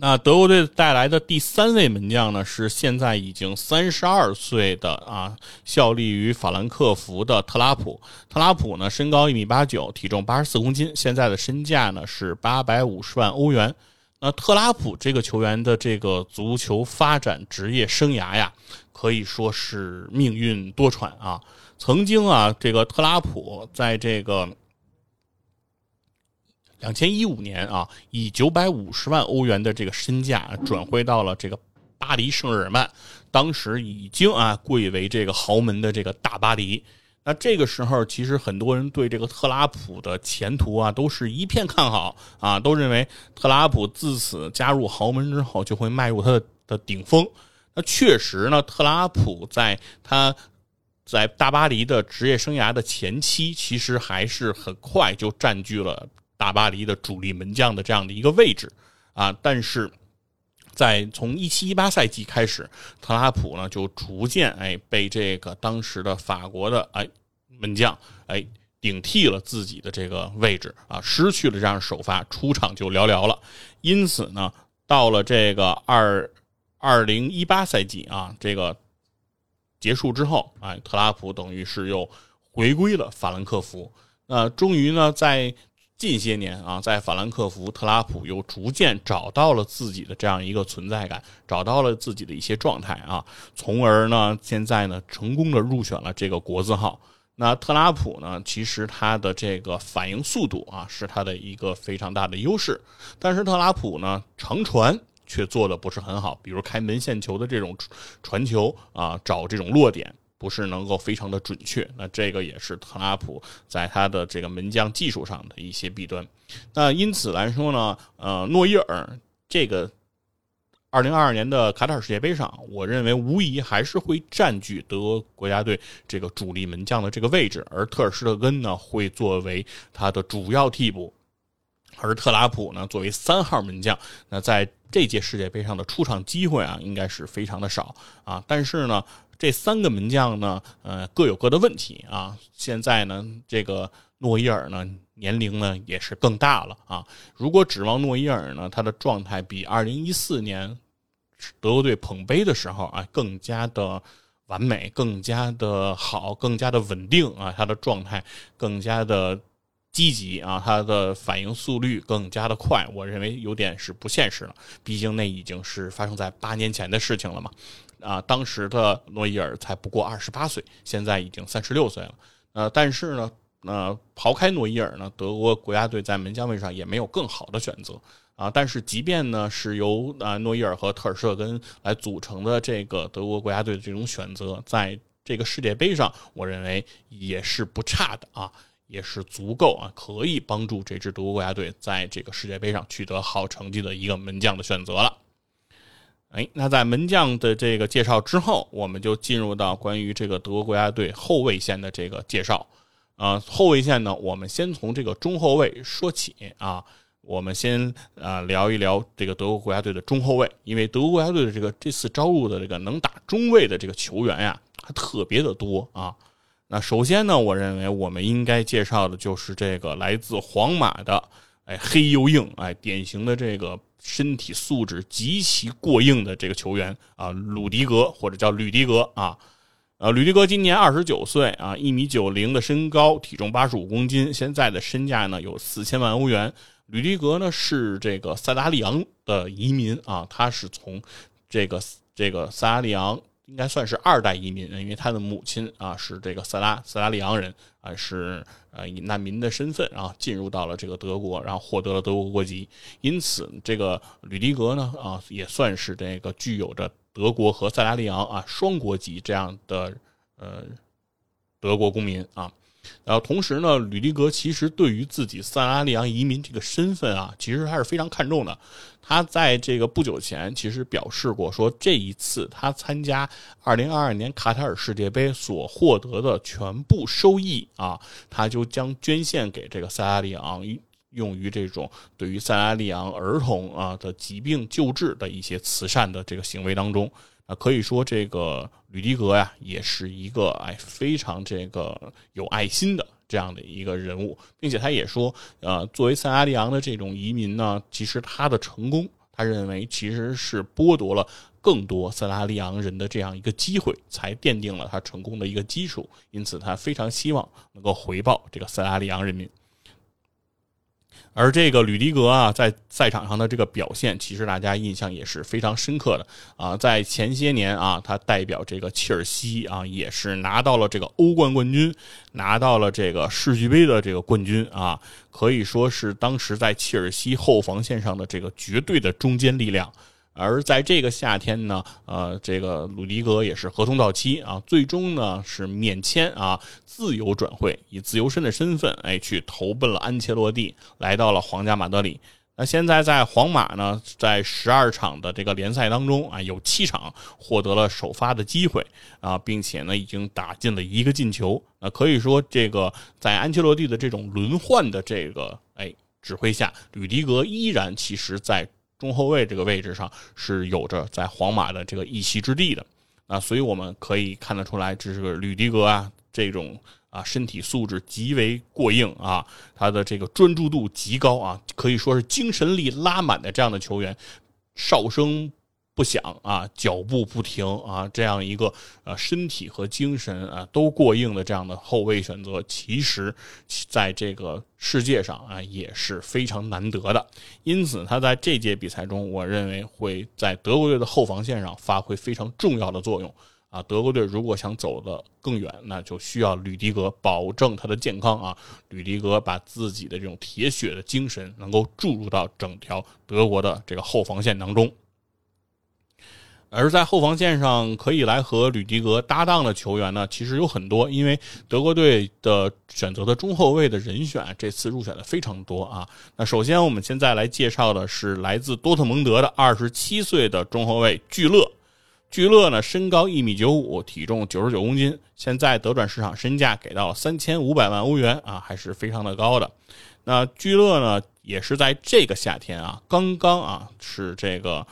那德国队带来的第三位门将呢，是现在已经三十二岁的啊，效力于法兰克福的特拉普。特拉普呢，身高一米八九，体重八十四公斤，现在的身价呢是八百五十万欧元。那特拉普这个球员的这个足球发展职业生涯呀，可以说是命运多舛啊。曾经啊，这个特拉普在这个两千一五年啊，以九百五十万欧元的这个身价转会到了这个巴黎圣日耳曼，当时已经啊贵为这个豪门的这个大巴黎。那这个时候，其实很多人对这个特拉普的前途啊，都是一片看好啊，都认为特拉普自此加入豪门之后，就会迈入他的的顶峰。那确实呢，特拉普在他在大巴黎的职业生涯的前期，其实还是很快就占据了大巴黎的主力门将的这样的一个位置啊。但是在从一七一八赛季开始，特拉普呢就逐渐哎被这个当时的法国的哎。门将哎顶替了自己的这个位置啊，失去了这样首发，出场就寥寥了。因此呢，到了这个二二零一八赛季啊，这个结束之后，哎，特拉普等于是又回归了法兰克福。那终于呢，在近些年啊，在法兰克福，特拉普又逐渐找到了自己的这样一个存在感，找到了自己的一些状态啊，从而呢，现在呢，成功的入选了这个国字号。那特拉普呢？其实他的这个反应速度啊，是他的一个非常大的优势。但是特拉普呢，长传却做的不是很好，比如开门线球的这种传球啊，找这种落点不是能够非常的准确。那这个也是特拉普在他的这个门将技术上的一些弊端。那因此来说呢，呃，诺伊尔这个。二零二二年的卡塔尔世界杯上，我认为无疑还是会占据德国国家队这个主力门将的这个位置，而特尔施特根呢会作为他的主要替补，而特拉普呢作为三号门将，那在这届世界杯上的出场机会啊，应该是非常的少啊。但是呢，这三个门将呢，呃，各有各的问题啊。现在呢，这个诺伊尔呢。年龄呢也是更大了啊！如果指望诺伊尔呢，他的状态比二零一四年德国队捧杯的时候啊更加的完美、更加的好、更加的稳定啊，他的状态更加的积极啊，他的反应速率更加的快，我认为有点是不现实了。毕竟那已经是发生在八年前的事情了嘛！啊，当时的诺伊尔才不过二十八岁，现在已经三十六岁了。呃，但是呢。呃刨开诺伊尔呢？德国国家队在门将位上也没有更好的选择啊。但是即便呢是由啊诺伊尔和特尔舍根来组成的这个德国国家队的这种选择，在这个世界杯上，我认为也是不差的啊，也是足够啊，可以帮助这支德国国家队在这个世界杯上取得好成绩的一个门将的选择了。哎，那在门将的这个介绍之后，我们就进入到关于这个德国国家队后卫线的这个介绍。啊，后卫线呢，我们先从这个中后卫说起啊。我们先啊聊一聊这个德国国家队的中后卫，因为德国国家队的这个这次招入的这个能打中卫的这个球员呀，还特别的多啊。那首先呢，我认为我们应该介绍的就是这个来自皇马的，哎，黑又硬，哎，典型的这个身体素质极其过硬的这个球员啊，鲁迪格或者叫吕迪格啊。呃，吕迪格今年二十九岁啊，一米九零的身高，体重八十五公斤，现在的身价呢有四千万欧元。吕迪格呢是这个塞达利昂的移民啊，他是从这个这个塞达利昂应该算是二代移民，因为他的母亲啊是这个塞拉塞拉利昂人啊，是呃以难民的身份啊进入到了这个德国，然后获得了德国国籍，因此这个吕迪格呢啊也算是这个具有着。德国和塞拉利昂啊，双国籍这样的呃德国公民啊，然后同时呢，吕迪格其实对于自己塞拉利昂移民这个身份啊，其实还是非常看重的。他在这个不久前其实表示过，说这一次他参加2022年卡塔尔世界杯所获得的全部收益啊，他就将捐献给这个塞拉利昂，用于这种对于塞拉利昂儿童啊的疾病救治的一些慈善的这个行为当中。啊，可以说这个吕迪格呀，也是一个哎非常这个有爱心的这样的一个人物，并且他也说，呃，作为塞拉利昂的这种移民呢，其实他的成功，他认为其实是剥夺了更多塞拉利昂人的这样一个机会，才奠定了他成功的一个基础，因此他非常希望能够回报这个塞拉利昂人民。而这个吕迪格啊，在赛场上的这个表现，其实大家印象也是非常深刻的啊。在前些年啊，他代表这个切尔西啊，也是拿到了这个欧冠冠军，拿到了这个世俱杯的这个冠军啊，可以说是当时在切尔西后防线上的这个绝对的中坚力量。而在这个夏天呢，呃，这个鲁迪格也是合同到期啊，最终呢是免签啊，自由转会，以自由身的身份，哎，去投奔了安切洛蒂，来到了皇家马德里。那现在在皇马呢，在十二场的这个联赛当中啊，有七场获得了首发的机会啊，并且呢，已经打进了一个进球。那可以说，这个在安切洛蒂的这种轮换的这个哎指挥下，吕迪格依然其实在。中后卫这个位置上是有着在皇马的这个一席之地的啊，所以我们可以看得出来，这是个吕迪格啊这种啊身体素质极为过硬啊，他的这个专注度极高啊，可以说是精神力拉满的这样的球员，哨声。不响啊，脚步不停啊，这样一个呃身体和精神啊都过硬的这样的后卫选择，其实在这个世界上啊也是非常难得的。因此，他在这届比赛中，我认为会在德国队的后防线上发挥非常重要的作用啊。德国队如果想走得更远，那就需要吕迪格保证他的健康啊。吕迪格把自己的这种铁血的精神能够注入到整条德国的这个后防线当中。而在后防线上可以来和吕迪格搭档的球员呢，其实有很多。因为德国队的选择的中后卫的人选，这次入选的非常多啊。那首先我们现在来介绍的是来自多特蒙德的二十七岁的中后卫聚勒。聚勒呢，身高一米九五，体重九十九公斤，现在德转市场身价给到三千五百万欧元啊，还是非常的高的。那聚勒呢，也是在这个夏天啊，刚刚啊，是这个。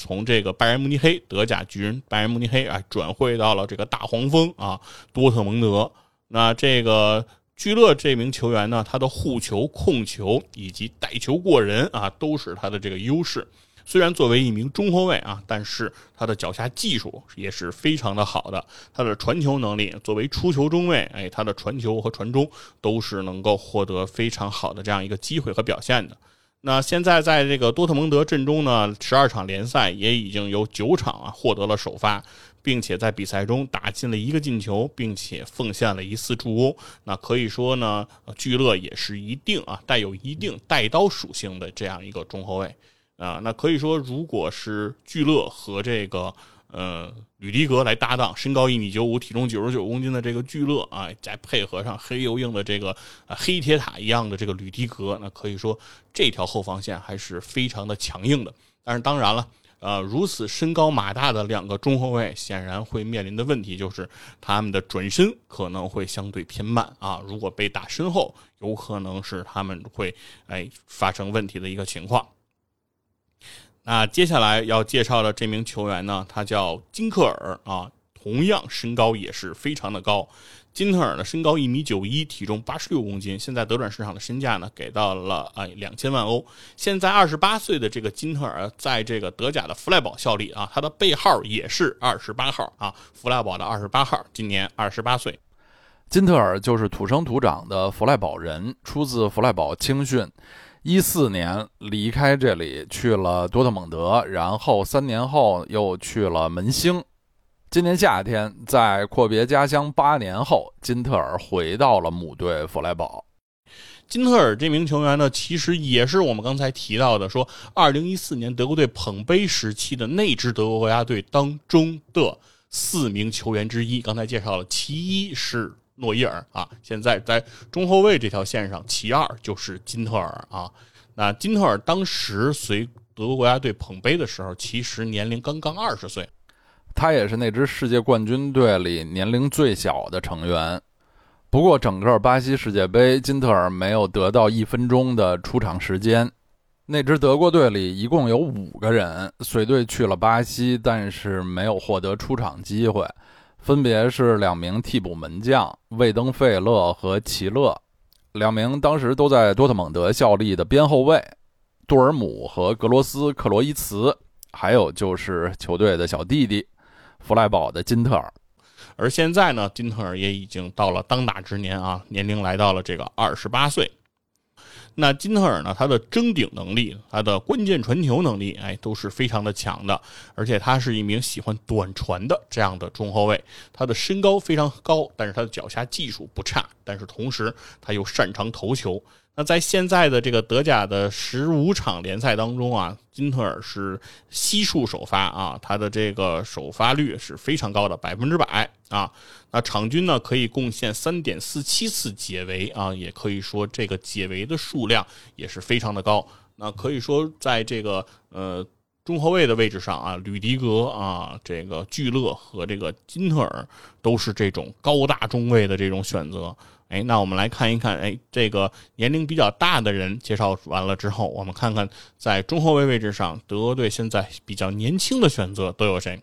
从这个拜仁慕尼黑德甲巨人拜仁慕尼黑啊，转会到了这个大黄蜂啊多特蒙德。那这个聚勒这名球员呢，他的护球、控球以及带球过人啊，都是他的这个优势。虽然作为一名中后卫啊，但是他的脚下技术也是非常的好的。他的传球能力，作为出球中卫，哎，他的传球和传中都是能够获得非常好的这样一个机会和表现的。那现在在这个多特蒙德阵中呢，十二场联赛也已经有九场啊获得了首发，并且在比赛中打进了一个进球，并且奉献了一次助攻。那可以说呢，聚乐也是一定啊带有一定带刀属性的这样一个中后卫啊。那可以说，如果是聚乐和这个。呃，吕迪格来搭档，身高一米九五，体重九十九公斤的这个聚勒啊，再配合上黑又硬的这个啊黑铁塔一样的这个吕迪格，那可以说这条后防线还是非常的强硬的。但是当然了，呃，如此身高马大的两个中后卫，显然会面临的问题就是他们的转身可能会相对偏慢啊。如果被打身后，有可能是他们会哎发生问题的一个情况。那接下来要介绍的这名球员呢，他叫金克尔啊，同样身高也是非常的高。金特尔呢，身高一米九一，体重八十六公斤，现在德转市场的身价呢，给到了啊两千万欧。现在二十八岁的这个金特尔，在这个德甲的弗赖堡效力啊，他的背号也是二十八号啊，弗赖堡的二十八号，今年二十八岁。金特尔就是土生土长的弗赖堡人，出自弗赖堡青训。一四年离开这里去了多特蒙德，然后三年后又去了门兴。今年夏天在阔别家乡八年后，金特尔回到了母队弗莱堡。金特尔这名球员呢，其实也是我们刚才提到的，说二零一四年德国队捧杯时期的那支德国国家队当中的四名球员之一。刚才介绍了，其一是。诺伊尔啊。现在在中后卫这条线上，其二就是金特尔啊。那金特尔当时随德国国家队捧杯的时候，其实年龄刚刚二十岁，他也是那支世界冠军队里年龄最小的成员。不过，整个巴西世界杯，金特尔没有得到一分钟的出场时间。那支德国队里一共有五个人随队去了巴西，但是没有获得出场机会，分别是两名替补门将魏登费勒和齐勒，两名当时都在多特蒙德效力的边后卫杜尔姆和格罗斯克罗伊茨，还有就是球队的小弟弟弗赖堡的金特尔。而现在呢，金特尔也已经到了当打之年啊，年龄来到了这个二十八岁。那金特尔呢，他的争顶能力、他的关键传球能力，哎，都是非常的强的。而且他是一名喜欢短传的这样的中后卫，他的身高非常高，但是他的脚下技术不差，但是同时他又擅长投球。那在现在的这个德甲的十五场联赛当中啊，金特尔是悉数首发啊，他的这个首发率是非常高的，百分之百啊。那场均呢可以贡献三点四七次解围啊，也可以说这个解围的数量也是非常的高。那可以说在这个呃中后卫的位置上啊，吕迪格啊，这个聚勒和这个金特尔都是这种高大中卫的这种选择。哎，那我们来看一看，哎，这个年龄比较大的人介绍完了之后，我们看看在中后卫位置上，德国队现在比较年轻的选择都有谁？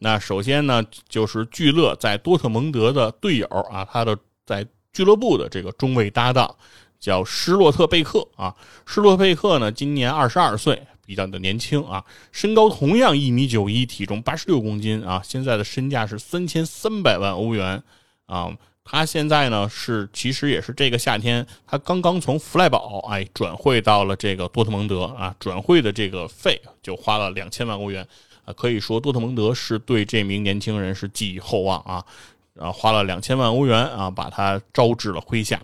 那首先呢，就是聚勒在多特蒙德的队友啊，他的在俱乐部的这个中卫搭档叫施洛特贝克啊。施洛特贝克呢，今年二十二岁，比较的年轻啊，身高同样一米九一，体重八十六公斤啊，现在的身价是三千三百万欧元啊。他现在呢是，其实也是这个夏天，他刚刚从弗赖堡哎转会到了这个多特蒙德啊，转会的这个费就花了两千万欧元啊，可以说多特蒙德是对这名年轻人是寄予厚望啊，然后花了两千万欧元啊，把他招至了麾下。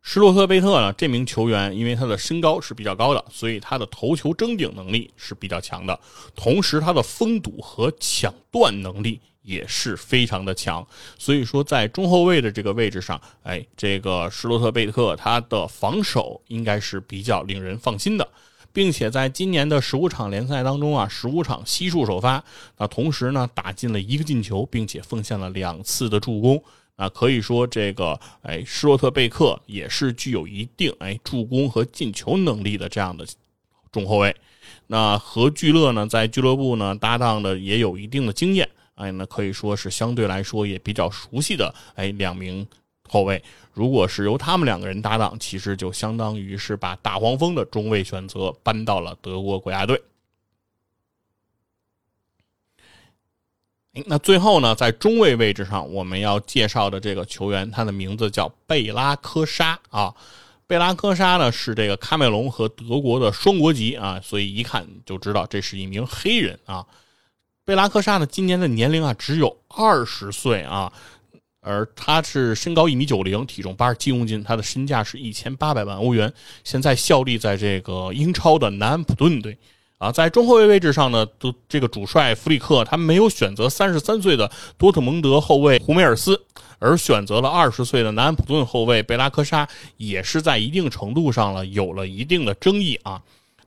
施洛特贝特呢，这名球员因为他的身高是比较高的，所以他的头球争顶能力是比较强的，同时他的封堵和抢断能力。也是非常的强，所以说在中后卫的这个位置上，哎，这个施罗特贝特他的防守应该是比较令人放心的，并且在今年的十五场联赛当中啊，十五场悉数首发，那同时呢打进了一个进球，并且奉献了两次的助攻，那可以说这个哎施罗特贝克也是具有一定哎助攻和进球能力的这样的中后卫，那和聚乐呢在俱乐部呢搭档的也有一定的经验。哎，那可以说是相对来说也比较熟悉的哎两名后卫。如果是由他们两个人搭档，其实就相当于是把大黄蜂的中卫选择搬到了德国国家队。那最后呢，在中卫位置上，我们要介绍的这个球员，他的名字叫贝拉科沙啊。贝拉科沙呢是这个喀麦隆和德国的双国籍啊，所以一看就知道这是一名黑人啊。贝拉克沙呢，今年的年龄啊只有二十岁啊，而他是身高一米九零，体重八十七公斤，他的身价是一千八百万欧元，现在效力在这个英超的南安普顿队啊，在中后卫位置上呢，都这个主帅弗里克他没有选择三十三岁的多特蒙德后卫胡梅尔斯，而选择了二十岁的南安普顿后卫贝拉克沙，也是在一定程度上了有了一定的争议啊。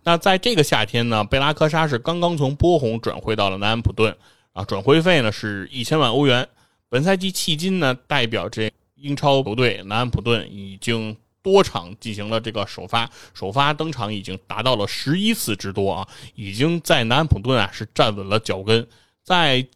那在这个夏天呢，贝拉科沙是刚刚从波鸿转会到了南安普顿，啊，转会费呢是一千万欧元。本赛季迄今呢，代表这英超球队南安普顿已经多场进行了这个首发，首发登场已经达到了十一次之多啊，已经在南安普顿啊是站稳了脚跟，在。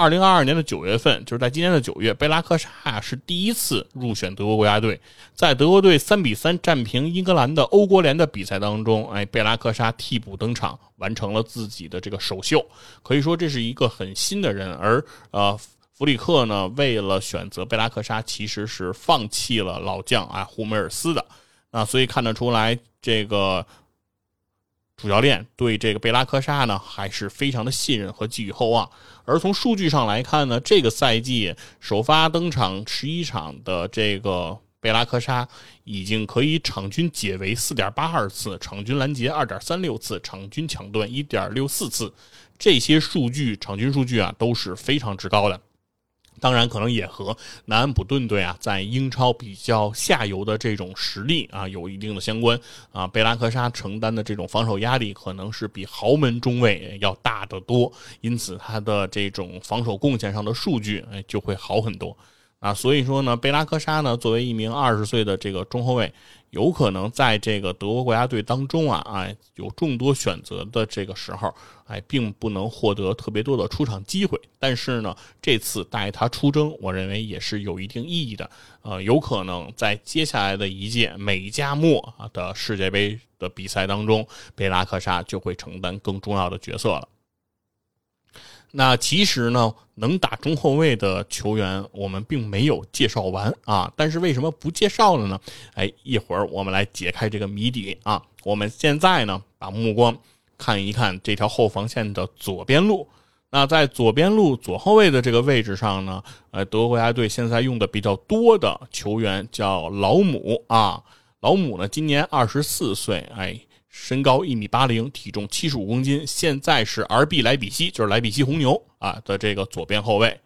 二零二二年的九月份，就是在今年的九月，贝拉克沙是第一次入选德国国家队。在德国队三比三战平英格兰的欧国联的比赛当中，哎，贝拉克沙替补登场，完成了自己的这个首秀。可以说这是一个很新的人。而呃，弗里克呢，为了选择贝拉克沙，其实是放弃了老将啊胡梅尔斯的。那所以看得出来，这个。主教练对这个贝拉科沙呢，还是非常的信任和寄予厚望。而从数据上来看呢，这个赛季首发登场十一场的这个贝拉科沙，已经可以场均解围四点八二次，场均拦截二点三六次，场均抢断一点六四次。这些数据场均数据啊，都是非常之高的。当然，可能也和南安普顿队啊在英超比较下游的这种实力啊有一定的相关啊。贝拉克沙承担的这种防守压力可能是比豪门中卫要大得多，因此他的这种防守贡献上的数据哎就会好很多。啊，所以说呢，贝拉科沙呢，作为一名二十岁的这个中后卫，有可能在这个德国国家队当中啊，哎，有众多选择的这个时候，哎，并不能获得特别多的出场机会。但是呢，这次带他出征，我认为也是有一定意义的。呃，有可能在接下来的一届美加墨的世界杯的比赛当中，贝拉克沙就会承担更重要的角色了。那其实呢，能打中后卫的球员，我们并没有介绍完啊。但是为什么不介绍了呢？哎，一会儿我们来解开这个谜底啊。我们现在呢，把目光看一看这条后防线的左边路。那在左边路左后卫的这个位置上呢，呃，德国国家队现在用的比较多的球员叫老姆啊。老姆呢，今年二十四岁，哎。身高一米八零，体重七十五公斤，现在是 RB 莱比锡，就是莱比锡红牛啊的这个左边后卫。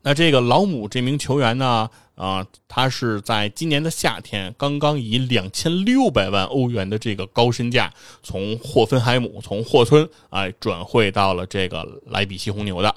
那这个老姆这名球员呢，啊，他是在今年的夏天刚刚以两千六百万欧元的这个高身价从霍芬海姆从霍村哎转会到了这个莱比锡红牛的。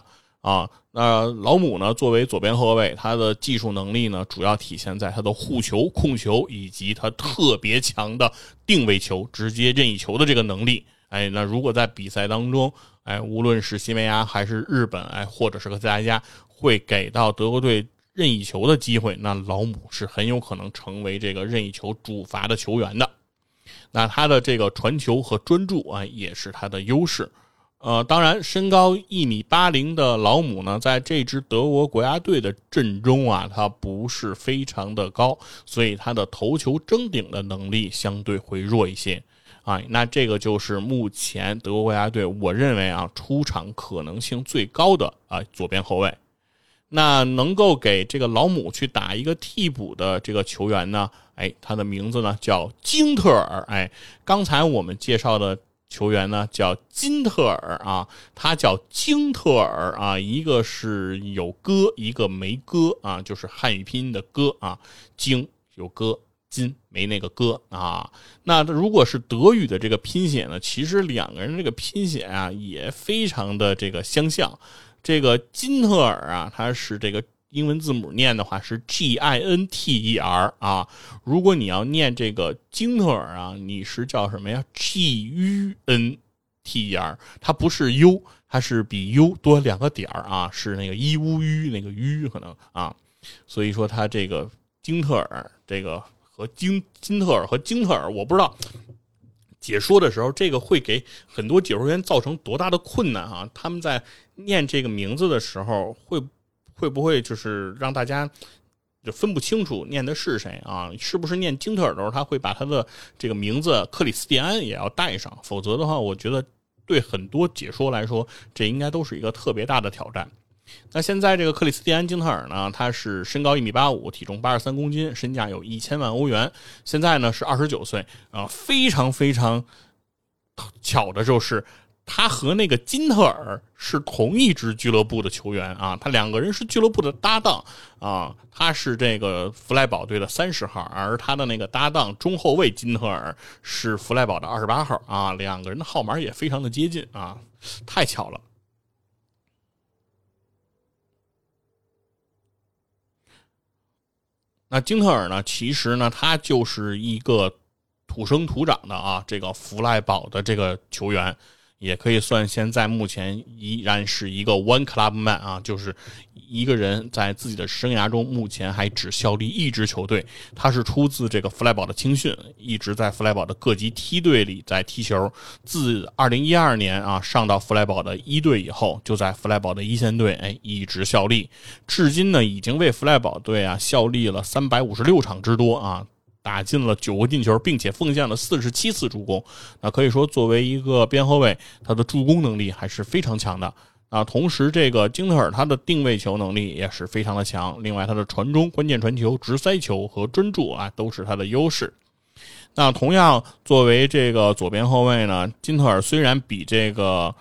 啊，那老姆呢？作为左边后卫，他的技术能力呢，主要体现在他的护球、控球以及他特别强的定位球、直接任意球的这个能力。哎，那如果在比赛当中，哎，无论是西班牙还是日本，哎，或者是和加加会给到德国队任意球的机会，那老姆是很有可能成为这个任意球主罚的球员的。那他的这个传球和专注啊，也是他的优势。呃，当然，身高一米八零的老姆呢，在这支德国国家队的阵中啊，他不是非常的高，所以他的头球争顶的能力相对会弱一些啊。那这个就是目前德国国家队我认为啊，出场可能性最高的啊左边后卫。那能够给这个老姆去打一个替补的这个球员呢？哎，他的名字呢叫金特尔。哎，刚才我们介绍的。球员呢叫金特尔啊，他叫金特尔啊，一个是有戈，一个没戈啊，就是汉语拼音的戈啊，金有戈，金没那个戈啊。那如果是德语的这个拼写呢，其实两个人这个拼写啊也非常的这个相像。这个金特尔啊，他是这个。英文字母念的话是 G I N T E R 啊，如果你要念这个金特尔啊，你是叫什么呀？G U N T E R，它不是 U，它是比 U 多两个点儿啊，是那个一乌 U 那个 U 可能啊，所以说它这个金特尔这个和金金特尔和金特尔，我不知道解说的时候这个会给很多解说员造成多大的困难啊？他们在念这个名字的时候会。会不会就是让大家就分不清楚念的是谁啊？是不是念金特尔的时候，他会把他的这个名字克里斯蒂安也要带上？否则的话，我觉得对很多解说来说，这应该都是一个特别大的挑战。那现在这个克里斯蒂安金特尔呢，他是身高一米八五，体重八十三公斤，身价有一千万欧元。现在呢是二十九岁啊，非常非常巧的就是。他和那个金特尔是同一支俱乐部的球员啊，他两个人是俱乐部的搭档啊。他是这个弗赖堡队的三十号，而他的那个搭档中后卫金特尔是弗赖堡的二十八号啊。两个人的号码也非常的接近啊，太巧了。那金特尔呢，其实呢，他就是一个土生土长的啊，这个弗赖堡的这个球员。也可以算现在目前依然是一个 one club man 啊，就是一个人在自己的生涯中目前还只效力一支球队。他是出自这个弗莱堡的青训，一直在弗莱堡的各级梯队里在踢球。自2012年啊上到弗莱堡的一队以后，就在弗莱堡的一线队哎一直效力，至今呢已经为弗莱堡队啊效力了三百五十六场之多啊。打进了九个进球，并且奉献了四十七次助攻。那可以说，作为一个边后卫，他的助攻能力还是非常强的。啊，同时这个金特尔他的定位球能力也是非常的强。另外，他的传中、关键传球、直塞球和专注啊，都是他的优势。那同样，作为这个左边后卫呢，金特尔虽然比这个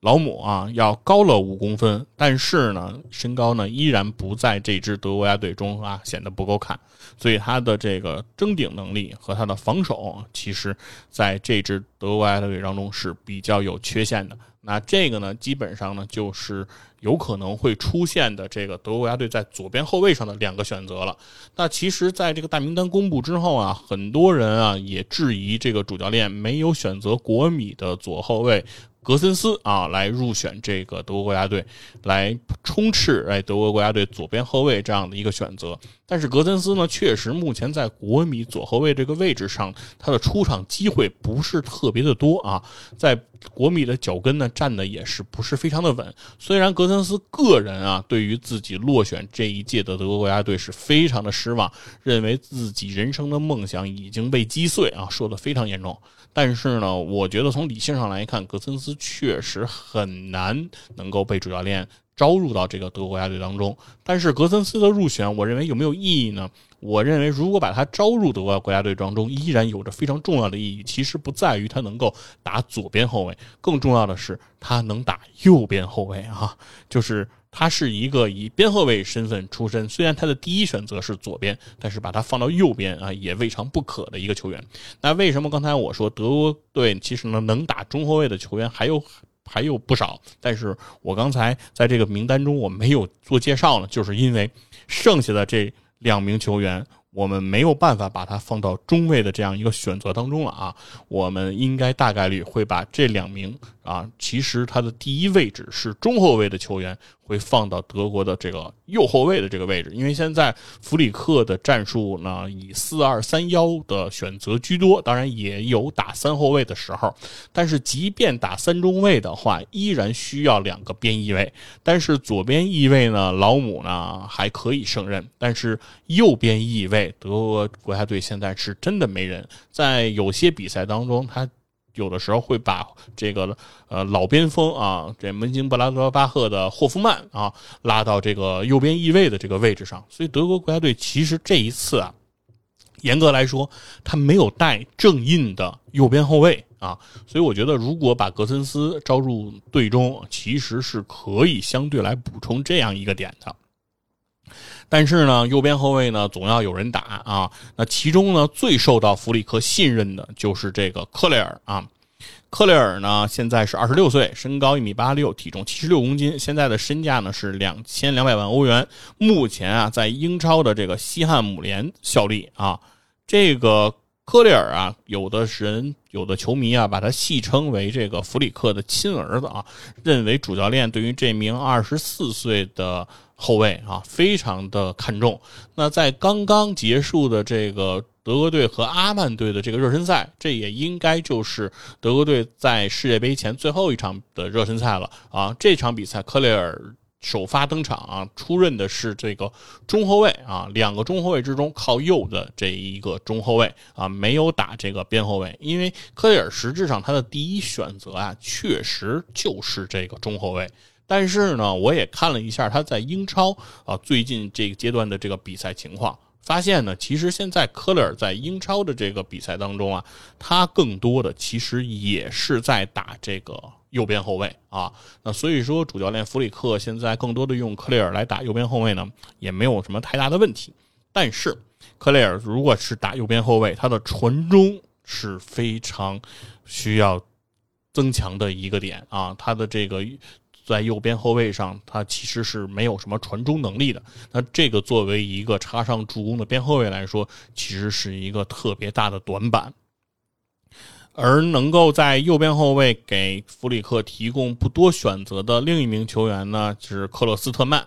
老姆啊要高了五公分，但是呢，身高呢依然不在这支德国国家队中啊显得不够看，所以他的这个争顶能力和他的防守，其实在这支德国国家队当中是比较有缺陷的。那这个呢，基本上呢就是有可能会出现的这个德国国家队在左边后卫上的两个选择了。那其实，在这个大名单公布之后啊，很多人啊也质疑这个主教练没有选择国米的左后卫。格森斯啊，来入选这个德国国家队，来充斥哎德国国家队左边后卫这样的一个选择。但是格森斯呢，确实目前在国米左后卫这个位置上，他的出场机会不是特别的多啊，在国米的脚跟呢站的也是不是非常的稳。虽然格森斯个人啊，对于自己落选这一届的德国国家队是非常的失望，认为自己人生的梦想已经被击碎啊，说的非常严重。但是呢，我觉得从理性上来看，格森斯确实很难能够被主教练招入到这个德国国家队当中。但是格森斯的入选，我认为有没有意义呢？我认为如果把他招入德国国家队当中，依然有着非常重要的意义。其实不在于他能够打左边后卫，更重要的是他能打右边后卫啊，就是。他是一个以边后卫身份出身，虽然他的第一选择是左边，但是把他放到右边啊，也未尝不可的一个球员。那为什么刚才我说德国队其实呢能打中后卫的球员还有还有不少？但是我刚才在这个名单中我没有做介绍呢，就是因为剩下的这两名球员。我们没有办法把他放到中卫的这样一个选择当中了啊！我们应该大概率会把这两名啊，其实他的第一位置是中后卫的球员。会放到德国的这个右后卫的这个位置，因为现在弗里克的战术呢以四二三幺的选择居多，当然也有打三后卫的时候。但是即便打三中卫的话，依然需要两个边翼位。但是左边翼位呢，老姆呢还可以胜任，但是右边翼位，德国国家队现在是真的没人。在有些比赛当中，他。有的时候会把这个呃老边锋啊，这门兴布拉格巴赫的霍夫曼啊拉到这个右边翼位的这个位置上，所以德国国家队其实这一次啊，严格来说他没有带正印的右边后卫啊，所以我觉得如果把格森斯招入队中，其实是可以相对来补充这样一个点的。但是呢，右边后卫呢总要有人打啊。那其中呢，最受到弗里克信任的就是这个克雷尔啊。克雷尔呢现在是二十六岁，身高一米八六，体重七十六公斤，现在的身价呢是两千两百万欧元。目前啊，在英超的这个西汉姆联效力啊。这个克雷尔啊，有的人有的球迷啊，把他戏称为这个弗里克的亲儿子啊，认为主教练对于这名二十四岁的。后卫啊，非常的看重。那在刚刚结束的这个德国队和阿曼队的这个热身赛，这也应该就是德国队在世界杯前最后一场的热身赛了啊。这场比赛，克雷尔首发登场啊，出任的是这个中后卫啊，两个中后卫之中靠右的这一个中后卫啊，没有打这个边后卫，因为克雷尔实质上他的第一选择啊，确实就是这个中后卫。但是呢，我也看了一下他在英超啊最近这个阶段的这个比赛情况，发现呢，其实现在科勒尔在英超的这个比赛当中啊，他更多的其实也是在打这个右边后卫啊。那所以说，主教练弗里克现在更多的用克雷尔来打右边后卫呢，也没有什么太大的问题。但是，克雷尔如果是打右边后卫，他的传中是非常需要增强的一个点啊，他的这个。在右边后卫上，他其实是没有什么传中能力的。那这个作为一个插上助攻的边后卫来说，其实是一个特别大的短板。而能够在右边后卫给弗里克提供不多选择的另一名球员呢，是克洛斯特曼。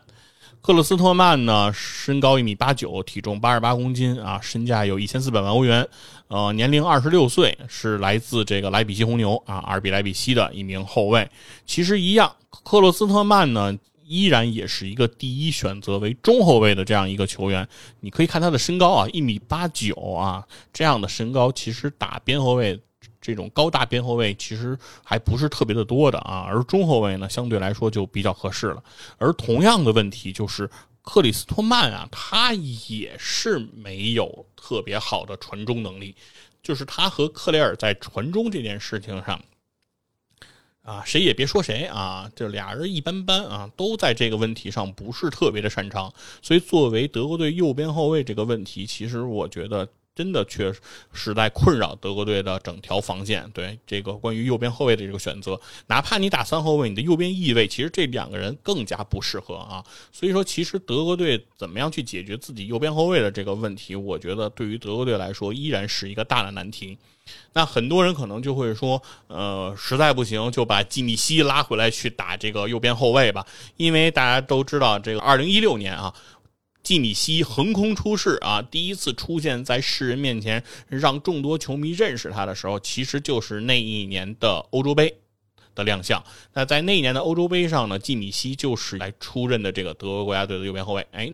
克洛斯特曼呢，身高一米八九，体重八十八公斤啊，身价有一千四百万欧元，呃，年龄二十六岁，是来自这个莱比锡红牛啊，阿尔比莱比锡的一名后卫。其实一样，克洛斯特曼呢，依然也是一个第一选择为中后卫的这样一个球员。你可以看他的身高啊，一米八九啊，这样的身高其实打边后卫。这种高大边后卫其实还不是特别的多的啊，而中后卫呢相对来说就比较合适了。而同样的问题就是克里斯托曼啊，他也是没有特别好的传中能力，就是他和克雷尔在传中这件事情上啊，谁也别说谁啊，这俩人一般般啊，都在这个问题上不是特别的擅长。所以，作为德国队右边后卫这个问题，其实我觉得。真的确实在困扰德国队的整条防线。对这个关于右边后卫的这个选择，哪怕你打三后卫，你的右边翼位其实这两个人更加不适合啊。所以说，其实德国队怎么样去解决自己右边后卫的这个问题，我觉得对于德国队来说依然是一个大的难题。那很多人可能就会说，呃，实在不行就把基米希拉回来去打这个右边后卫吧，因为大家都知道这个二零一六年啊。季米希横空出世啊！第一次出现在世人面前，让众多球迷认识他的时候，其实就是那一年的欧洲杯的亮相。那在那一年的欧洲杯上呢，季米希就是来出任的这个德国国家队的右边后卫。哎，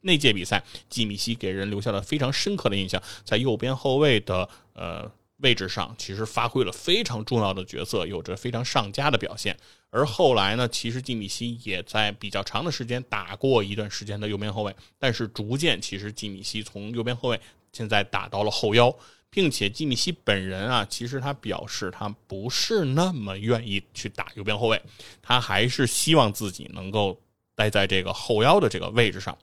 那届比赛，季米希给人留下了非常深刻的印象，在右边后卫的呃。位置上其实发挥了非常重要的角色，有着非常上佳的表现。而后来呢，其实基米希也在比较长的时间打过一段时间的右边后卫，但是逐渐其实基米希从右边后卫现在打到了后腰，并且基米希本人啊，其实他表示他不是那么愿意去打右边后卫，他还是希望自己能够待在这个后腰的这个位置上。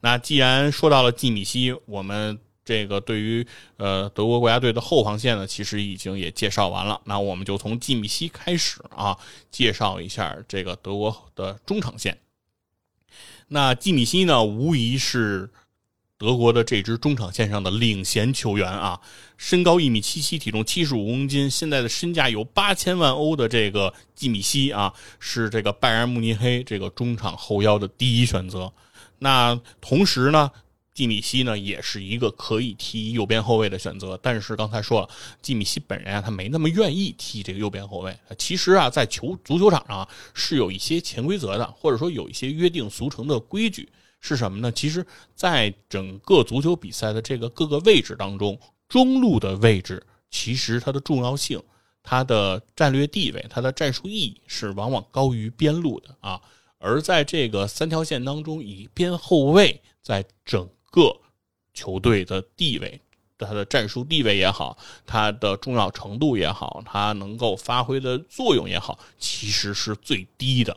那既然说到了基米希，我们。这个对于呃德国国家队的后防线呢，其实已经也介绍完了。那我们就从季米希开始啊，介绍一下这个德国的中场线。那季米希呢，无疑是德国的这支中场线上的领衔球员啊。身高一米七七，体重七十五公斤，现在的身价有八千万欧的这个季米希啊，是这个拜仁慕尼黑这个中场后腰的第一选择。那同时呢？季米希呢，也是一个可以踢右边后卫的选择，但是刚才说了，季米希本人啊，他没那么愿意踢这个右边后卫。其实啊，在球足球场上是有一些潜规则的，或者说有一些约定俗成的规矩，是什么呢？其实，在整个足球比赛的这个各个位置当中，中路的位置其实它的重要性、它的战略地位、它的战术意义是往往高于边路的啊。而在这个三条线当中，以边后卫在整各球队的地位，他的战术地位也好，他的重要程度也好，他能够发挥的作用也好，其实是最低的。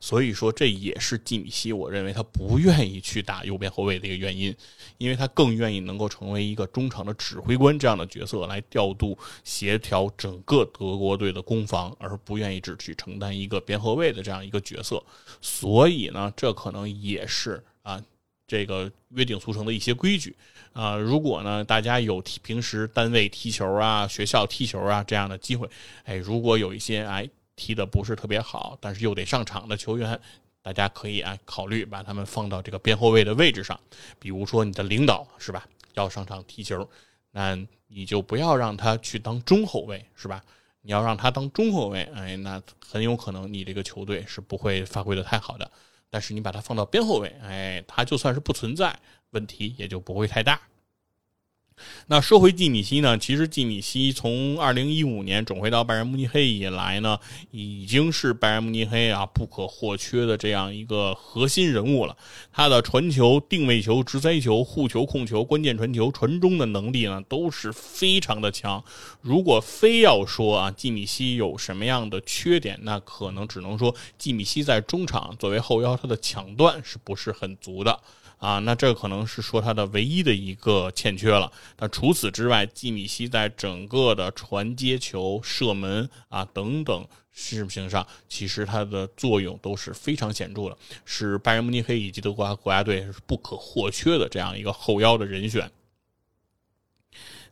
所以说，这也是基米希我认为他不愿意去打右边后卫的一个原因，因为他更愿意能够成为一个中场的指挥官这样的角色，来调度、协调整个德国队的攻防，而不愿意只去承担一个边后卫的这样一个角色。所以呢，这可能也是啊。这个约定俗成的一些规矩啊，如果呢大家有踢平时单位踢球啊、学校踢球啊这样的机会，哎，如果有一些哎踢的不是特别好，但是又得上场的球员，大家可以啊考虑把他们放到这个边后卫的位置上。比如说你的领导是吧，要上场踢球，那你就不要让他去当中后卫是吧？你要让他当中后卫，哎，那很有可能你这个球队是不会发挥的太好的。但是你把它放到边后卫，哎，他就算是不存在，问题也就不会太大。那说回季米希呢？其实季米希从二零一五年转会到拜仁慕尼黑以来呢，已经是拜仁慕尼黑啊不可或缺的这样一个核心人物了。他的传球、定位球、直塞球、护球、控球、关键传球、传中的能力呢，都是非常的强。如果非要说啊，季米希有什么样的缺点，那可能只能说季米希在中场作为后腰，他的抢断是不是很足的。啊，那这可能是说他的唯一的一个欠缺了。那除此之外，基米希在整个的传接球、射门啊等等事情上，其实他的作用都是非常显著的，是拜仁慕尼黑以及德国国家队是不可或缺的这样一个后腰的人选。